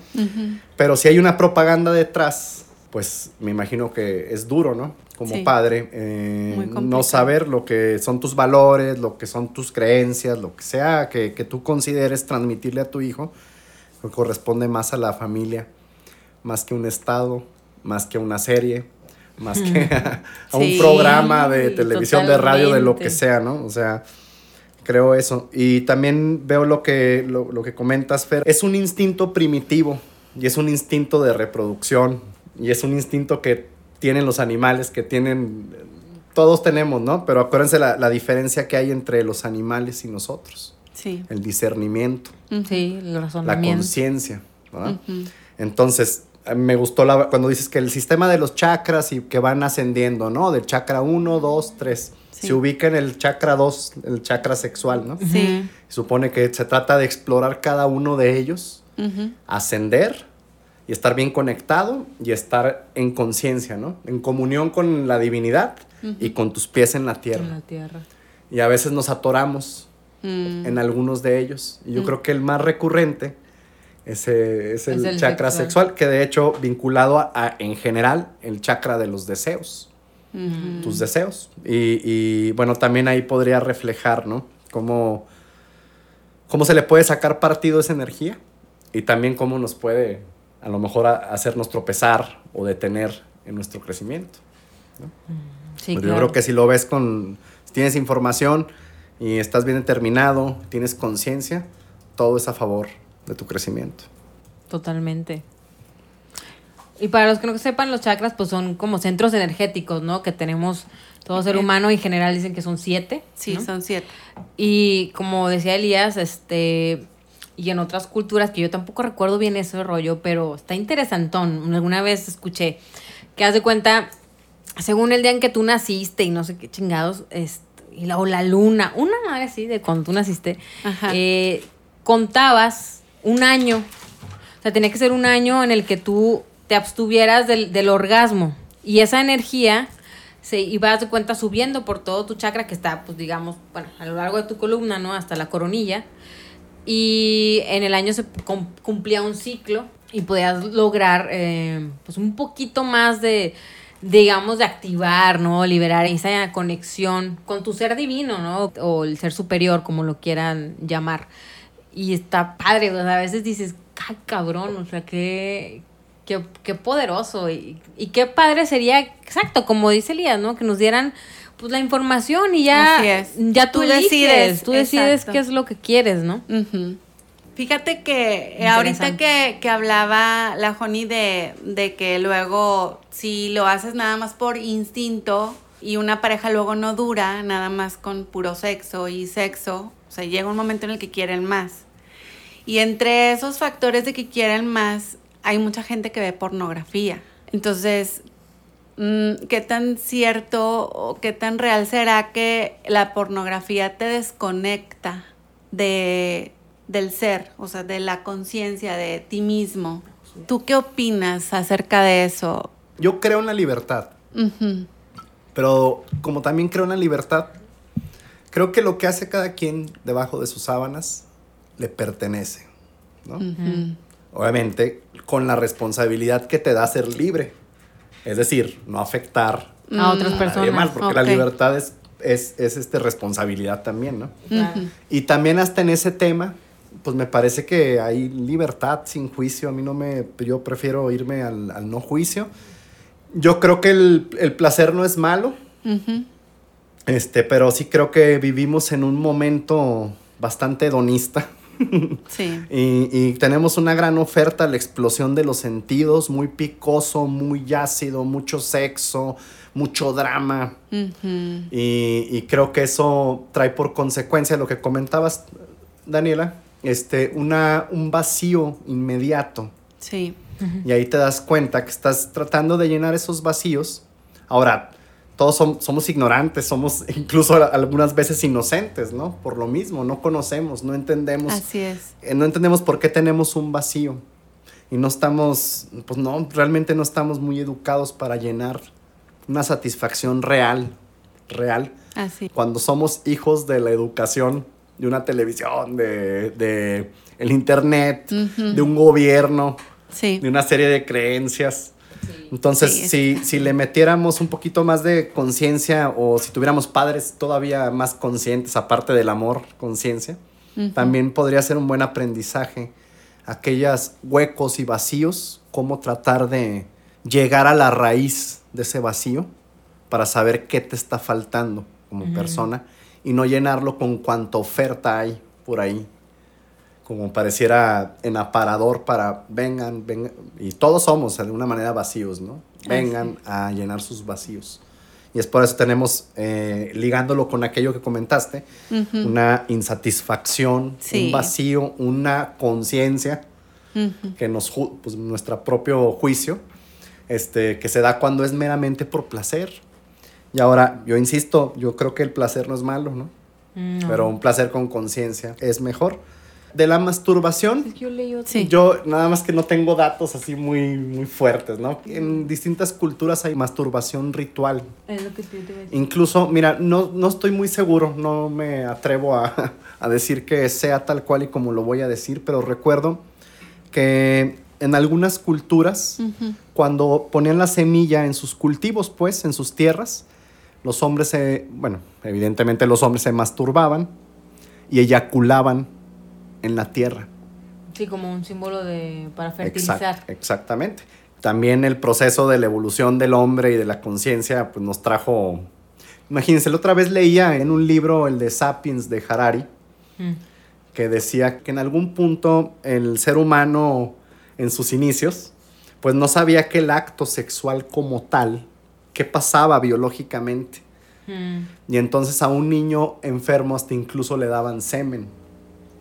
Pero si hay una propaganda detrás, pues me imagino que es duro, ¿no? Como padre, eh, no saber lo que son tus valores, lo que son tus creencias, lo que sea que, que tú consideres transmitirle a tu hijo, corresponde más a la familia más que un estado, más que una serie, más que <laughs> a, un programa de televisión, de radio, de lo que sea, ¿no? O sea, creo eso. Y también veo lo que, lo, que comentas, Fer. Es un instinto primitivo y es un instinto de reproducción y es un instinto que tienen los animales, que tienen, todos tenemos, ¿no? Pero acuérdense la, la diferencia que hay entre los animales y nosotros. Sí. El discernimiento. Sí, el La conciencia, ¿verdad? Entonces, me gustó la, cuando dices que el sistema de los chakras y que van ascendiendo, ¿no? Del chakra 1, 2, 3. Se ubica en el chakra 2, el chakra sexual, ¿no? Sí. Supone que se trata de explorar cada uno de ellos, ascender y estar bien conectado y estar en conciencia, ¿no? En comunión con la divinidad y con tus pies en la tierra. En la tierra. Y a veces nos atoramos mm. en algunos de ellos. Y yo mm. creo que el más recurrente ese es el, chakra sexual. que de hecho vinculado a, en general el chakra de los deseos. Tus deseos. Y, bueno, también ahí podría reflejar, ¿no? Cómo, cómo se le puede sacar partido a esa energía y también cómo nos puede a lo mejor a- hacernos tropezar o detener en nuestro crecimiento. Sí, Pero claro. Yo creo que si lo ves con, si tienes información y estás bien determinado, tienes conciencia, todo es a favor de tu crecimiento. Totalmente. Y para los que no sepan, los chakras pues son como centros energéticos, ¿no? Que tenemos todo ser humano en general dicen que son siete. Sí, ¿no? son siete. Y como decía Elías, este, y en otras culturas, que yo tampoco recuerdo bien ese rollo, pero está interesantón. Alguna vez escuché que haz de cuenta, según el día en que tú naciste y no sé qué chingados, este, y la, o la luna, una madre así de cuando tú naciste, eh, contabas un año. O sea, tenía que ser un año en el que tú te abstuvieras del, del orgasmo. Y esa energía se iba de cuenta subiendo por todo tu chakra que está, pues digamos, bueno, a lo largo de tu columna, ¿no? Hasta la coronilla. Y en el año se cum- cumplía un ciclo y podías lograr, eh, pues, un poquito más de, digamos, de activar, ¿no? Liberar esa conexión con tu ser divino, ¿no? O el ser superior, como lo quieran llamar. Y está padre, o sea, a veces dices, ¡ay, cabrón! O sea, qué, qué, qué poderoso. Y, y qué padre sería, exacto, como dice Elías, ¿no? Que nos dieran pues la información y ya, ya tú, Tú decides, decides, tú decides exacto. qué es lo que quieres, ¿no? Fíjate que eh, ahorita que, que hablaba la Joni de, de que luego si lo haces nada más por instinto y una pareja luego no dura, nada más con puro sexo y sexo, sea, llega un momento en el que quieren más. Y entre esos factores de que quieren más, hay mucha gente que ve pornografía. Entonces, mm, ¿qué tan cierto o qué tan real será que la pornografía te desconecta de, del ser, o sea, de la conciencia de ti mismo? ¿Tú qué opinas acerca de eso? Yo creo en la libertad, pero como también creo en la libertad, creo que lo que hace cada quien debajo de sus sábanas le pertenece, ¿no? ujú. Obviamente, con la responsabilidad que te da ser libre. Es decir, no afectar A otras personas. más, porque la ok. libertad es, es, es este, responsabilidad también, ¿no? Claro. Y también hasta en ese tema, pues me parece que hay libertad sin juicio. A mí no me, yo prefiero irme al, al no juicio. Yo creo que el, el placer no es malo, Ujú. Este, pero sí creo que vivimos en un momento bastante hedonista. Sí. <laughs> Y, y tenemos una gran oferta, la explosión de los sentidos, muy picoso, muy ácido, mucho sexo, mucho drama. Y, y creo que eso trae por consecuencia lo que comentabas, Daniela, este, una, un vacío inmediato. Sí. Y ahí te das cuenta que estás tratando de llenar esos vacíos. Ahora, todos som- somos ignorantes, somos <laughs> incluso algunas veces inocentes, ¿no? Por lo mismo, no conocemos, no entendemos. Así es. eh, no entendemos por qué tenemos un vacío. Y no estamos, pues no, realmente no estamos muy educados para llenar una satisfacción real, real. Así. Cuando somos hijos de la educación, de una televisión, de, de el internet, de un gobierno, Sí. de una serie de creencias. Entonces, Sí, si, si le metiéramos un poquito más de conciencia o si tuviéramos padres todavía más conscientes, aparte del amor, conciencia, también podría ser un buen aprendizaje. Aquellos huecos y vacíos, cómo tratar de llegar a la raíz de ese vacío para saber qué te está faltando como persona y no llenarlo con cuanta oferta hay por ahí. Como pareciera en aparador para vengan, vengan. Y todos somos de alguna manera vacíos, ¿no? Vengan a llenar sus vacíos. Y es por eso tenemos, eh, ligándolo con aquello que comentaste, Ujú. una insatisfacción, Sí. un vacío, una conciencia Ujú. que nos pues, nuestro propio juicio este que se da cuando es meramente por placer y ahora yo insisto yo creo que el placer no es malo no, No. pero un placer con conciencia es mejor de la masturbación Yo leí otro. Sí. yo nada más que no tengo datos así muy muy fuertes no en distintas culturas hay masturbación ritual Es lo que yo te iba a decir. Incluso, mira, no, no estoy muy seguro, no me atrevo a, <laughs> a decir que sea tal cual y como lo voy a decir, pero recuerdo que en algunas culturas, cuando ponían la semilla en sus cultivos, pues, en sus tierras, los hombres se, bueno, evidentemente los hombres se masturbaban y eyaculaban en la tierra Sí, como un símbolo de para fertilizar. Exact- exactamente. También el proceso de la evolución del hombre y de la conciencia pues nos trajo... Imagínense, la otra vez leía en un libro, el de Sapiens de Harari, Mm. que decía que en algún punto el ser humano en sus inicios, pues no sabía que el acto sexual como tal, qué pasaba biológicamente. Mm. Y entonces a un niño enfermo hasta incluso le daban semen.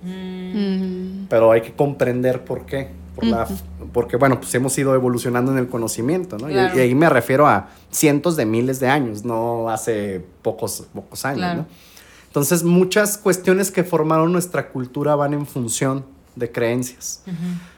Mm. Pero hay que comprender por qué. Por la- porque, bueno, pues hemos ido evolucionando en el conocimiento, ¿no? Y- Claro. Y, ahí me refiero a cientos de miles de años, no hace pocos, pocos años, Claro. ¿no? Entonces, muchas cuestiones que formaron nuestra cultura van en función de creencias,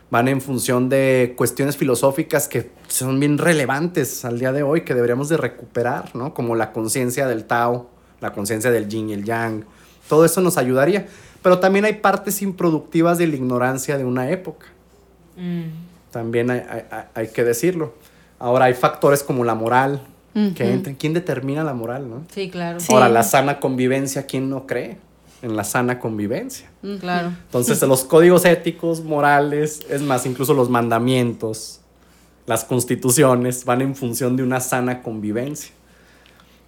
van en función de cuestiones filosóficas que son bien relevantes al día de hoy, que deberíamos de recuperar, ¿no? Como la conciencia del Tao, la conciencia del yin y el yang, todo eso nos ayudaría. Pero también hay partes improductivas de la ignorancia de una época Mm. también hay, hay- hay- que decirlo. Ahora hay factores como la moral que entran. ¿Quién determina la moral, no? Sí, claro. Sí. Ahora la sana convivencia, ¿quién no cree en la sana convivencia? Claro. Entonces <laughs> los códigos éticos, morales, es más, incluso los mandamientos, las constituciones van en función de una sana convivencia.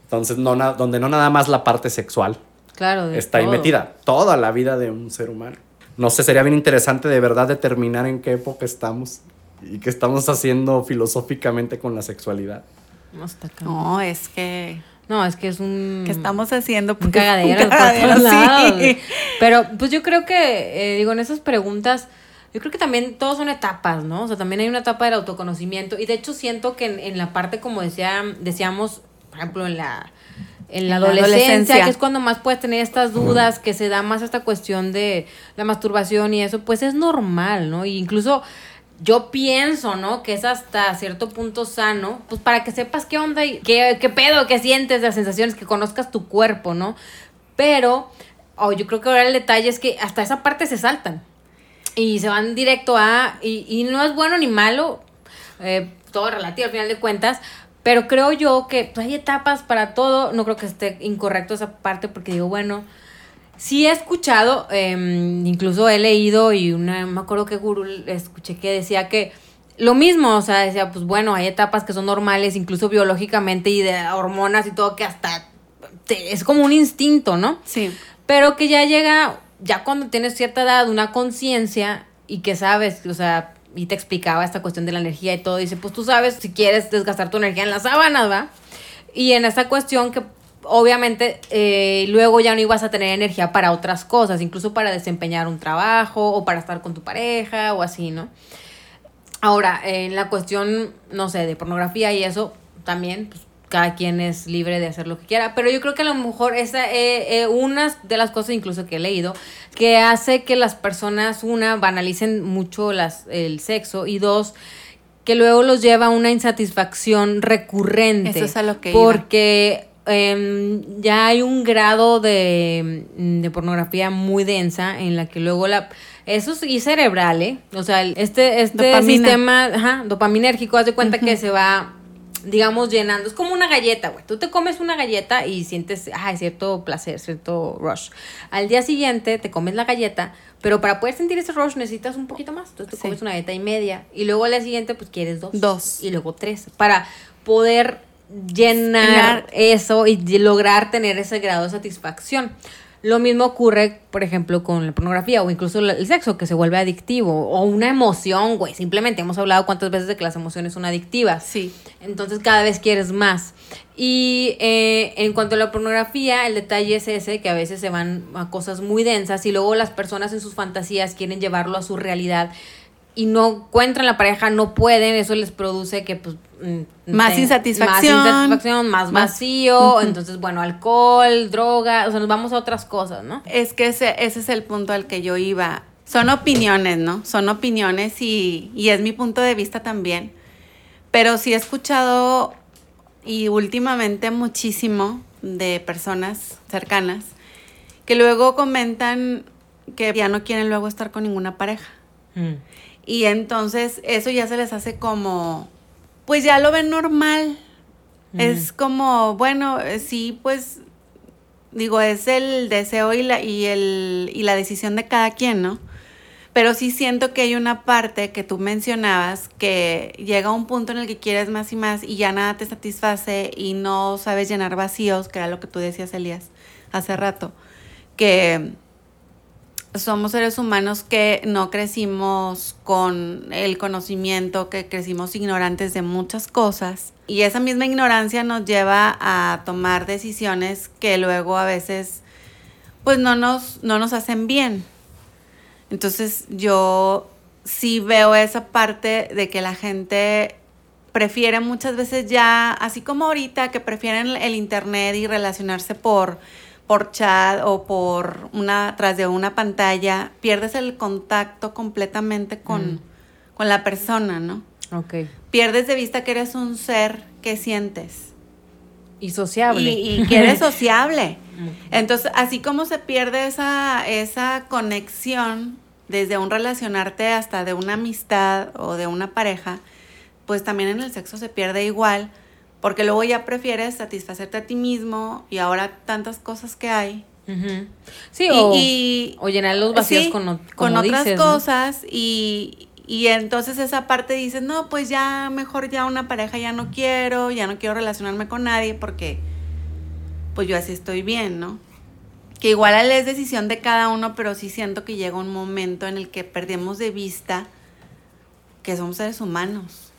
Entonces, no, donde no nada más la parte sexual Claro. de está ahí todo. metida, toda la vida de un ser humano. No sé, sería bien interesante de verdad determinar en qué época estamos y qué estamos haciendo filosóficamente con la sexualidad. No, está cabrón. No, es que. No, es que es un... ¿Qué estamos haciendo? Un cagadero, un por cagadero, todos lados. sí. Pero pues yo creo que, eh, digo, en esas preguntas, yo creo que también todos son etapas, ¿no? O sea, también hay una etapa del autoconocimiento. Y de hecho siento que en, en la parte, como decía, decíamos, por ejemplo, en la, en la En la adolescencia, adolescencia. que es cuando más puedes tener estas dudas, que se da más esta cuestión de la masturbación y eso, pues es normal, ¿no? Incluso yo pienso, ¿no? Que es hasta cierto punto sano, pues para que sepas qué onda y qué, qué pedo, qué sientes, las sensaciones, que conozcas tu cuerpo, ¿no? Pero oh, yo creo que ahora el detalle es que hasta esa parte se saltan y se van directo a, y, y no es bueno ni malo, eh, todo relativo al final de cuentas, pero creo yo que pues, hay etapas para todo, no creo que esté incorrecto esa parte porque digo, bueno, sí he escuchado, em, incluso he leído y una, me acuerdo qué gurú escuché que decía que lo mismo, o sea, decía, pues bueno, hay etapas que son normales, incluso biológicamente y de hormonas y todo, que hasta te- es como un instinto, ¿no? Sí. Pero que ya llega, ya cuando tienes cierta edad, una conciencia y que sabes, o sea, y te explicaba esta cuestión de la energía y todo, dice, pues tú sabes si quieres desgastar tu energía en las sábanas, ¿va? Y en esta cuestión que obviamente eh, luego ya no ibas a tener energía para otras cosas, incluso para desempeñar un trabajo o para estar con tu pareja o así, ¿no? Ahora, en la cuestión, no sé, de pornografía y eso, también, pues cada quien es libre de hacer lo que quiera, pero yo creo que a lo mejor esa eh, eh, una de las cosas incluso que he leído que hace que las personas una banalicen mucho las el sexo y dos que luego los lleva a una insatisfacción recurrente Eso es a lo que porque em, ya hay un grado de, mm, de pornografía muy densa en la que luego la eso es y cerebral, ¿eh? O sea, este, este Dopamina. sistema ajá, dopaminérgico, haz de cuenta que se va, digamos, llenando. Es como una galleta, güey. Tú te comes una galleta y sientes, ay, cierto placer, cierto rush. Al día siguiente te comes la galleta, pero para poder sentir ese rush necesitas un poquito más. Entonces te Sí. comes una galleta y media. Y luego al día siguiente, pues quieres dos. Dos. Y luego tres. Para poder llenar Llenar. eso y lograr tener ese grado de satisfacción. Lo mismo ocurre, por ejemplo, con la pornografía o incluso el sexo, que se vuelve adictivo. O una emoción, güey. Simplemente hemos hablado cuántas veces de que las emociones son adictivas. Sí. Entonces cada vez quieres más. Y eh, en cuanto a la pornografía, el detalle es ese, que a veces se van a cosas muy densas y luego las personas en sus fantasías quieren llevarlo a su realidad y no encuentran la pareja, no pueden, eso les produce que pues... mm, Más insatisfacción. Más insatisfacción, más Más- vacío, entonces bueno, alcohol, droga, o sea, nos vamos a otras cosas, ¿no? Es que ese, ese es el punto al que yo iba. Son opiniones, ¿no? Son opiniones y, y es mi punto de vista también. Pero sí he escuchado y últimamente muchísimo de personas cercanas que luego comentan que ya no quieren luego estar con ninguna pareja. Mm. Y entonces eso ya se les hace como, pues ya lo ven normal. Es como, bueno, eh, sí, pues digo, es el deseo y la, y el, y la decisión de cada quien, ¿no? Pero sí siento que hay una parte que tú mencionabas que llega a un punto en el que quieres más y más y ya nada te satisface y no sabes llenar vacíos, que era lo que tú decías, Elías, hace rato. Que somos seres humanos que no crecimos con el conocimiento, que crecimos ignorantes de muchas cosas. Y esa misma ignorancia nos lleva a tomar decisiones que luego a veces pues no nos, no nos hacen bien. Entonces yo sí veo esa parte de que la gente prefiere muchas veces ya, así como ahorita que prefieren el internet y relacionarse por, por chat o por una, tras de una pantalla, pierdes el contacto completamente con, Mm. con la persona, ¿no? Ok. Pierdes de vista que eres un ser que sientes Y sociable. y, y que eres <laughs> sociable. Entonces, así como se pierde esa, esa conexión desde un relacionarte hasta de una amistad o de una pareja, pues también en el sexo se pierde igual, porque luego ya prefieres satisfacerte a ti mismo y ahora tantas cosas que hay. Sí, Y- o, y- o llenar los vacíos Sí, con, con otras dices, ¿no? cosas y, y entonces esa parte dices, no, pues ya mejor ya una pareja ya no quiero, ya no quiero relacionarme con nadie porque pues yo así estoy bien, ¿no? Que igual es decisión de cada uno, pero sí siento que llega un momento en el que perdemos de vista que somos seres humanos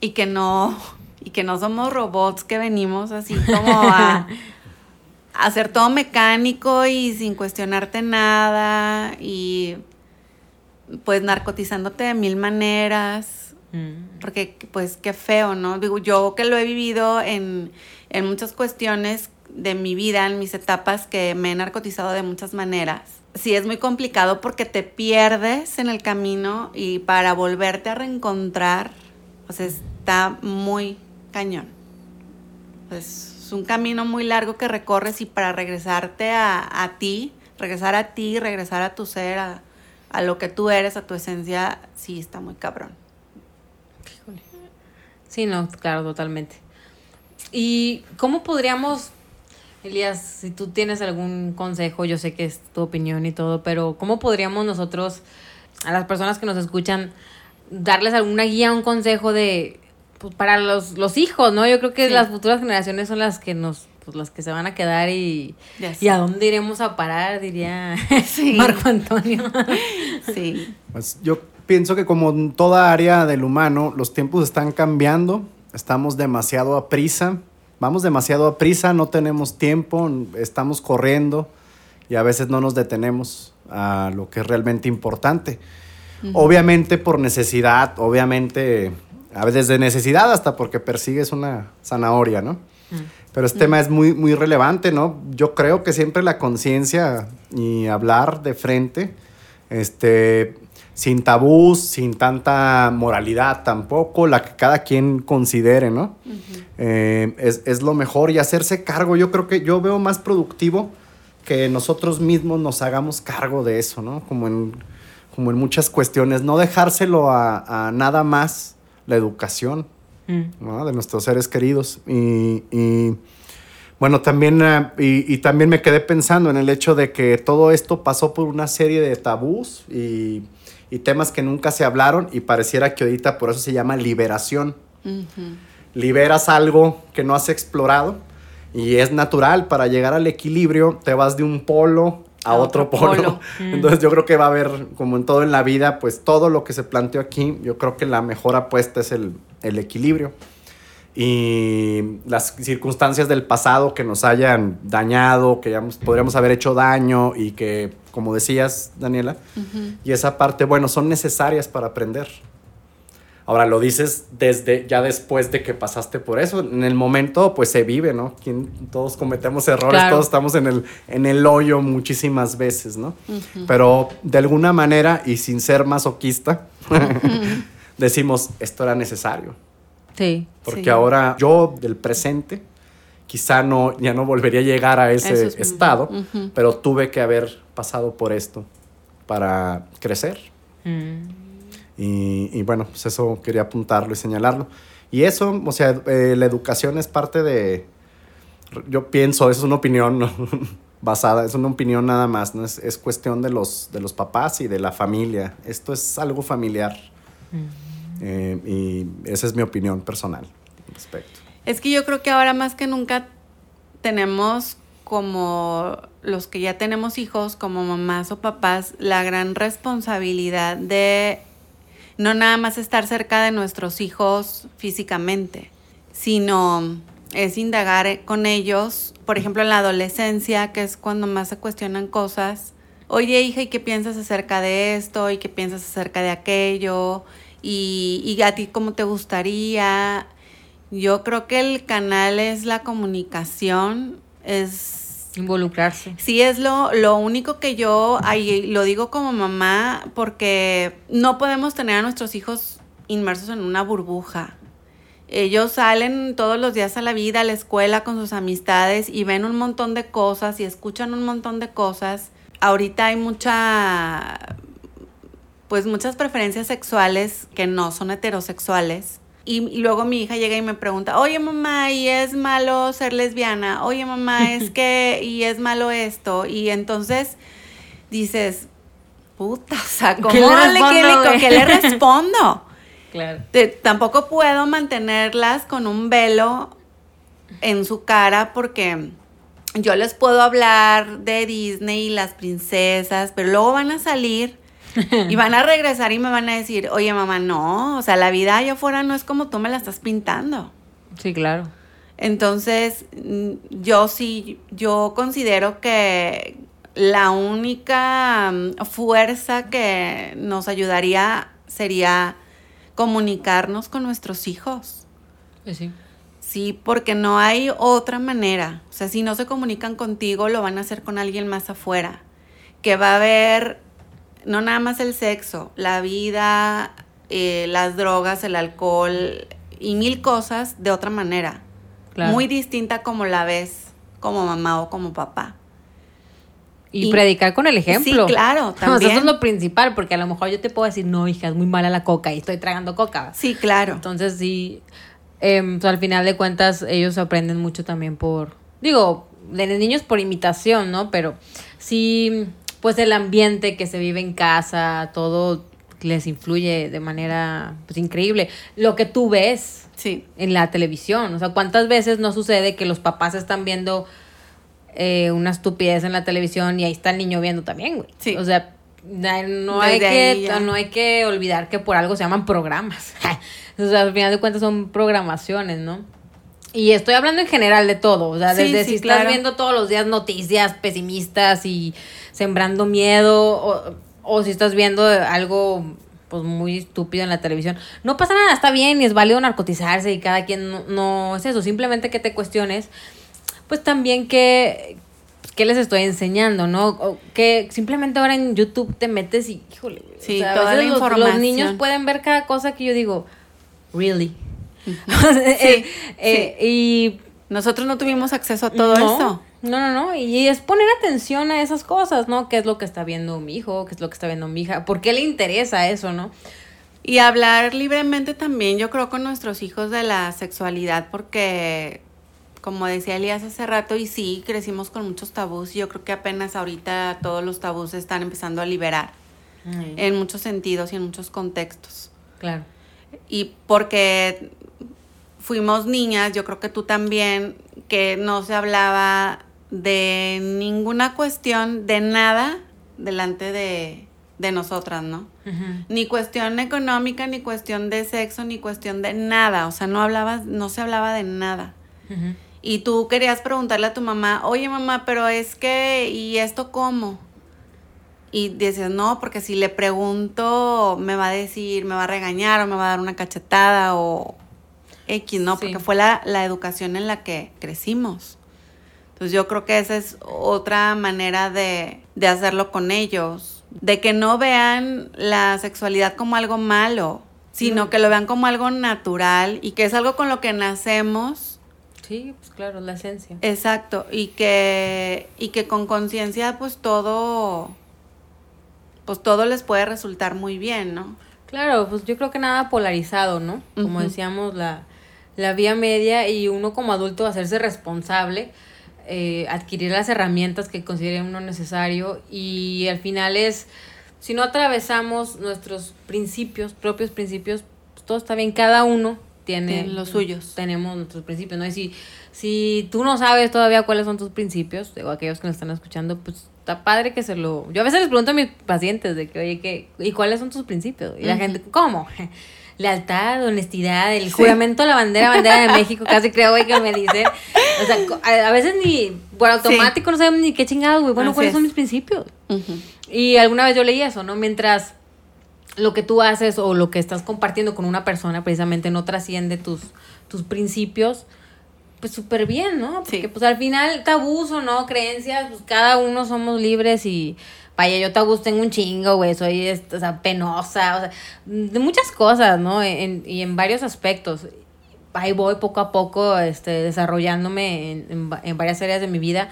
y que no y que no somos robots que venimos así como a <laughs> hacer todo mecánico y sin cuestionarte nada y pues narcotizándote de mil maneras, Mm. porque pues qué feo, ¿no? Digo, yo que lo he vivido en, en muchas cuestiones de mi vida, en mis etapas, que me he narcotizado de muchas maneras. Sí, es muy complicado porque te pierdes en el camino y para volverte a reencontrar, pues está muy cañón. Pues es un camino muy largo que recorres y para regresarte a, a ti, regresar a ti, regresar a tu ser, a, a lo que tú eres, a tu esencia, sí está muy cabrón. Sí, no, claro, totalmente. ¿Y cómo podríamos, Elías, si tú tienes algún consejo, yo sé que es tu opinión y todo, pero cómo podríamos nosotros, a las personas que nos escuchan, darles alguna guía, un consejo de, pues, para los, los hijos, ¿no? Yo creo que Sí. las futuras generaciones son las que nos, pues las que se van a quedar y, y a dónde iremos a parar, diría <laughs> Sí. <laughs> Marco Antonio. <laughs> Sí. Pues yo pienso que como en toda área del humano, los tiempos están cambiando, estamos demasiado a prisa, vamos demasiado a prisa, no tenemos tiempo, estamos corriendo y a veces no nos detenemos a lo que es realmente importante. Obviamente por necesidad, obviamente a veces de necesidad hasta porque persigues una zanahoria, ¿no? Pero este tema es muy, muy relevante, ¿no? Yo creo que siempre la conciencia y hablar de frente, este, sin tabús, sin tanta moralidad tampoco, la que cada quien considere, ¿no? Eh, es, es lo mejor y hacerse cargo. Yo creo que yo veo más productivo que nosotros mismos nos hagamos cargo de eso, ¿no? Como en, como en muchas cuestiones, no dejárselo a, a nada más la educación. Mm. ¿no? de nuestros seres queridos. Y, y, bueno, también, eh, y, y también me quedé pensando en el hecho de que todo esto pasó por una serie de tabús y, y temas que nunca se hablaron y pareciera que ahorita por eso se llama liberación. Liberas algo que no has explorado y es natural, para llegar al equilibrio te vas de un polo a, A otro, otro polo. polo. <laughs> Entonces yo creo que va a haber, como en todo en la vida, pues todo lo que se planteó aquí, yo creo que la mejor apuesta es el, el equilibrio. Y las circunstancias del pasado que nos hayan dañado, que ya podríamos haber hecho daño y que, como decías, Daniela, y esa parte, bueno, son necesarias para aprender. Ahora lo dices desde ya después de que pasaste por eso. En el momento, pues se vive, ¿no? Todos cometemos errores, Claro. todos estamos en el, en el hoyo muchísimas veces, ¿no? Pero de alguna manera, y sin ser masoquista, <laughs> decimos, esto era necesario. Sí. Porque Sí. ahora yo del presente, quizá no, ya no volvería a llegar a ese es- estado, ujú. pero tuve que haber pasado por esto para crecer. Mm. Y, y bueno, pues eso quería apuntarlo y señalarlo. Y eso, o sea, eh, la educación es parte de, yo pienso, es una opinión ¿no? <laughs> basada, es una opinión nada más, ¿no? Es, es, cuestión de los, de los papás y de la familia. Esto es algo familiar. Eh, y esa es mi opinión personal al respecto. Es que yo creo que ahora más que nunca tenemos como los que ya tenemos hijos, como mamás o papás, la gran responsabilidad de no nada más estar cerca de nuestros hijos físicamente, sino es indagar con ellos, por ejemplo en la adolescencia, que es cuando más se cuestionan cosas. Oye hija, ¿y qué piensas acerca de esto? ¿Y qué piensas acerca de aquello? ¿Y, y a ti cómo te gustaría? Yo creo que el canal es la comunicación, es... Involucrarse. Sí, es lo, lo único que yo, ahí lo digo como mamá, porque no podemos tener a nuestros hijos inmersos en una burbuja. Ellos salen todos los días a la vida, a la escuela con sus amistades y ven un montón de cosas y escuchan un montón de cosas. Ahorita hay mucha, pues muchas preferencias sexuales que no son heterosexuales y, luego mi hija llega y me pregunta, oye mamá, ¿y es malo ser lesbiana? Oye mamá, es <laughs> que, ¿y es malo esto? Y entonces dices, puta, o sea, ¿cómo ¿Qué le, respondo, ¿qué le <laughs> respondo? claro. tampoco puedo mantenerlas con un velo en su cara porque yo les puedo hablar de Disney y las princesas, pero luego van a salir <laughs> y van a regresar y me van a decir, oye mamá, no, o sea, la vida allá afuera no es como tú me la estás pintando. Sí, claro. Entonces, mm, yo sí, yo considero que la única mm, fuerza que nos ayudaría sería comunicarnos con nuestros hijos. Pues sí. Sí, porque no hay otra manera. O sea, si no se comunican contigo, lo van a hacer con alguien más afuera. Que va a haber no nada más el sexo, la vida, eh, las drogas, el alcohol y mil cosas de otra manera. Muy distinta como la ves como mamá o como papá. Y, predicar con el ejemplo. Sí, claro, <laughs> también. eso es lo principal, porque a lo mejor yo te puedo decir, no, hija, es muy mala la coca y estoy tragando coca. Sí, claro. Entonces, sí, em, al final de cuentas, ellos aprenden mucho también por, digo, de niños por imitación, ¿no? Pero sí, pues el ambiente que se vive en casa, todo les influye de manera pues, increíble. Lo que tú ves sí. en la televisión, o sea, ¿cuántas veces no sucede que los papás están viendo eh, una estupidez en la televisión y ahí está el niño viendo también, güey? Sí. O sea, no hay, que, no hay que olvidar que por algo se llaman programas. <laughs> o sea, al final de cuentas son programaciones, ¿no? Y estoy hablando en general de todo, o sea, desde si estás viendo todos los días noticias pesimistas y sembrando miedo, o, si estás viendo algo pues muy estúpido en la televisión, no pasa nada, está bien y es válido narcotizarse y cada quien no, es eso, simplemente que te cuestiones, pues también que, qué les estoy enseñando, ¿no? que simplemente ahora en YouTube te metes y, híjole, sí, toda la información. los niños pueden ver cada cosa que yo digo, really. <laughs> Eh, eh, y nosotros no tuvimos acceso a todo eso. No, no, no. Y es poner atención a esas cosas, ¿no? ¿Qué es lo que está viendo mi hijo? ¿Qué es lo que está viendo mi hija? ¿Por qué le interesa eso, no? Y hablar libremente también, yo creo, con nuestros hijos de la sexualidad, porque, como decía Elías hace rato, y sí, crecimos con muchos tabús. Yo creo que apenas ahorita todos los tabús se están empezando a liberar en muchos sentidos y en muchos contextos. Claro. Y porque fuimos niñas, yo creo que tú también, que no se hablaba de ninguna cuestión, de nada, delante de, de nosotras, ¿no? Ni cuestión económica, ni cuestión de sexo, ni cuestión de nada. O sea, no hablabas, no se hablaba de nada. Y tú querías preguntarle a tu mamá, oye mamá, pero es que, ¿y esto cómo? Y dices, no, porque si le pregunto, me va a decir, me va a regañar o me va a dar una cachetada o, X, ¿no? Porque fue la, educación en la que crecimos. Entonces yo creo que esa es otra manera de, hacerlo con ellos, de que no vean la sexualidad como algo malo, sino que lo vean como algo natural y que es algo con lo que nacemos. Sí, pues claro, la esencia. Exacto, y que, y que con conciencia pues todo, pues todo les puede resultar muy bien, ¿no? Claro, pues yo creo que nada polarizado, ¿no? Como decíamos, la, la vía media y uno como adulto hacerse responsable, eh, adquirir las herramientas que considere uno necesario y al final es, si no atravesamos nuestros principios, propios principios, pues todo está bien, cada uno tiene los suyos. Tenemos nuestros principios, ¿no? Y si, si tú no sabes todavía cuáles son tus principios, o aquellos que nos están escuchando, pues está padre que se lo... Yo a veces les pregunto a mis pacientes de que, oye, ¿qué, ¿y cuáles son tus principios? Y la gente, ¿cómo? Lealtad, honestidad, el juramento a la bandera, bandera de México, <laughs> casi creo, güey, que me dicen. O sea, a, veces ni por automático no sabemos ni qué chingados, güey. Bueno, Así ¿cuáles es. son mis principios? Y alguna vez yo leí eso, ¿no? Mientras lo que tú haces o lo que estás compartiendo con una persona precisamente no trasciende tus, tus principios, pues súper bien, ¿no? Porque Sí. pues al final tabús o no, creencias, pues cada uno somos libres y vaya, yo tabús tengo un chingo, güey, soy o sea, penosa, o sea, de muchas cosas, ¿no? En- y en varios aspectos. Ahí voy poco a poco este, desarrollándome en, en en varias áreas de mi vida.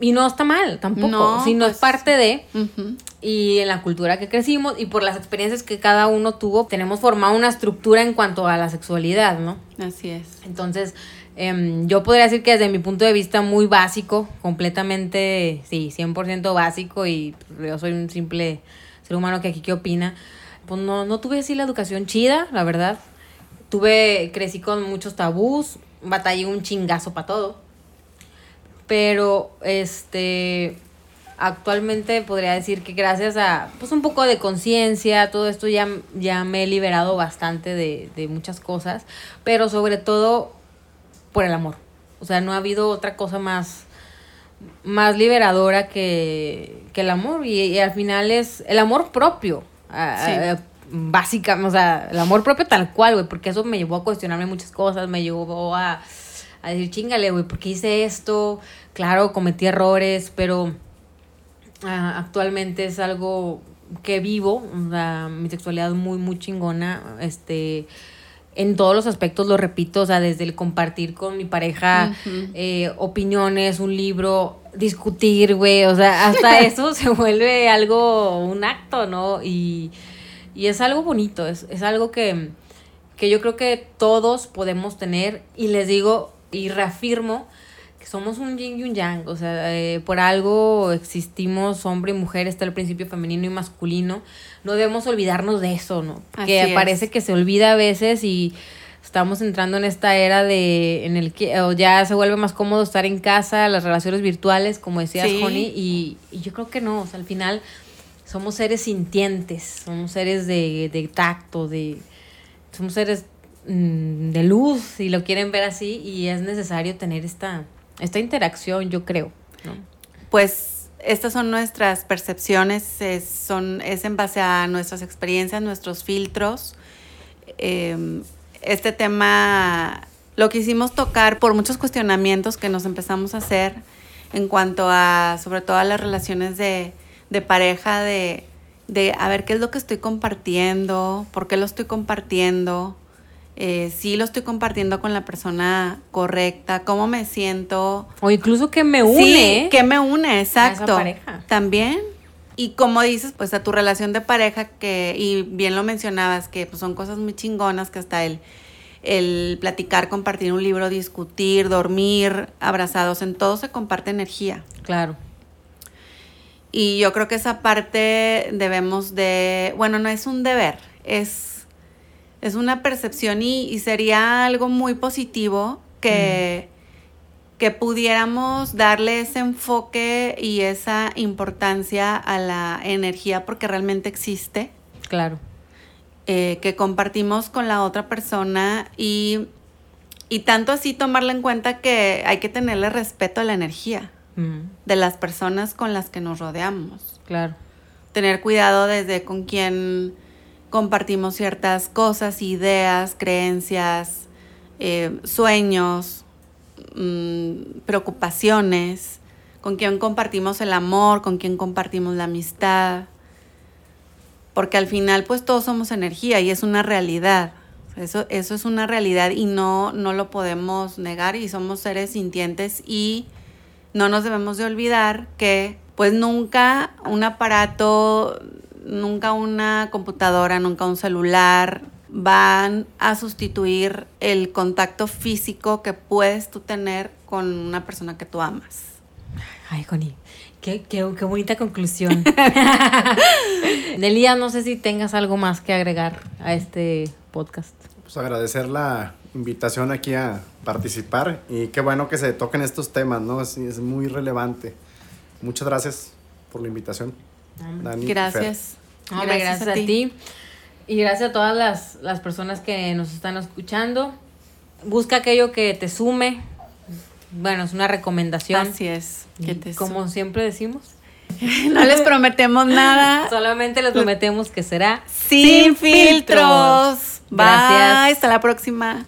Y no está mal tampoco, No, sino pues- es parte de Ujú. y en la cultura que crecimos y por las experiencias que cada uno tuvo, tenemos formado una estructura en cuanto a la sexualidad, ¿no? Así es. Entonces, em, yo podría decir que desde mi punto de vista muy básico, completamente, sí, 100% básico y yo soy un simple ser humano que aquí qué opina, pues no, no tuve así la educación chida, la verdad. Tuve, crecí con muchos tabús, batallé un chingazo para todo. Pero, este, actualmente podría decir que gracias a, pues un poco de conciencia, todo esto ya, ya me he liberado bastante de, de muchas cosas, pero sobre todo por el amor. O sea, no ha habido otra cosa más, más liberadora que, que el amor. Y, y al final es el amor propio. ah, Sí. ah, básicamente, o sea, el amor propio tal cual, güey, porque eso me llevó a cuestionarme muchas cosas, me llevó a, a decir, chingale, güey, ¿por qué hice esto? Claro, cometí errores, pero ah, actualmente es algo que vivo, o sea, mi sexualidad muy, muy chingona, este, en todos los aspectos, lo repito, o sea, desde el compartir con mi pareja eh, opiniones, un libro, discutir, güey, o sea, hasta <laughs> eso se vuelve algo, un acto, ¿no? Y, y es algo bonito, es, es algo que, que yo creo que todos podemos tener. Y les digo y reafirmo que somos un yin y un yang, o sea, eh, por algo existimos hombre y mujer, está el principio femenino y masculino, no debemos olvidarnos de eso, ¿no? Así que es. parece que se olvida a veces y estamos entrando en esta era de en el que o ya se vuelve más cómodo estar en casa, las relaciones virtuales, como decías, Sí. Honey, y, y yo creo que no, o sea, al final somos seres sintientes, somos seres de, de tacto, de somos seres mm, de luz, si lo quieren ver así, y es necesario tener esta, esta interacción, yo creo, ¿no? Pues estas son nuestras percepciones, es, son, es en base a nuestras experiencias, nuestros filtros. Eh, este tema lo quisimos tocar por muchos cuestionamientos que nos empezamos a hacer en cuanto a, sobre todo a las relaciones de, de pareja, de, de a ver qué es lo que estoy compartiendo, por qué lo estoy compartiendo, eh, si lo estoy compartiendo con la persona correcta, cómo me siento, O incluso que me une, Sí, que me une, exacto. pareja. También. Y como dices, pues a tu relación de pareja, que, y bien lo mencionabas, que pues, son cosas muy chingonas, que hasta el, el platicar, compartir un libro, discutir, dormir, abrazados, en todo se comparte energía. Claro. Y yo creo que esa parte debemos de, bueno, no es un deber, es, es una percepción y, y sería algo muy positivo que, que pudiéramos darle ese enfoque y esa importancia a la energía porque realmente existe, Claro. eh, que compartimos con la otra persona y, y tanto así tomarla en cuenta que hay que tenerle respeto a la energía Mm, de las personas con las que nos rodeamos claro. tener cuidado desde con quién compartimos ciertas cosas, ideas, creencias, eh, sueños, mm, preocupaciones, con quién compartimos el amor, con quién compartimos la amistad, porque al final pues todos somos energía y es una realidad. Eso, eso es una realidad y no, no lo podemos negar y somos seres sintientes y no nos debemos de olvidar que pues nunca un aparato, nunca una computadora, nunca un celular van a sustituir el contacto físico que puedes tú tener con una persona que tú amas. Ay, Connie, qué, qué, qué bonita conclusión. <laughs> Delia, no sé si tengas algo más que agregar a este podcast. Pues agradecer la invitación aquí a participar y qué bueno que se toquen estos temas, ¿no? Es, es muy relevante. Muchas gracias por la invitación. Dani y Fer. Gracias. Hombre, gracias, a, ti. Y gracias a todas las, las personas que nos están escuchando. Busca aquello que te sume. Bueno, es una recomendación. Así es. que te Como siempre decimos. <laughs> No les prometemos nada. <laughs> Solamente les prometemos que será Sin filtros. Bye. Gracias. Hasta la próxima.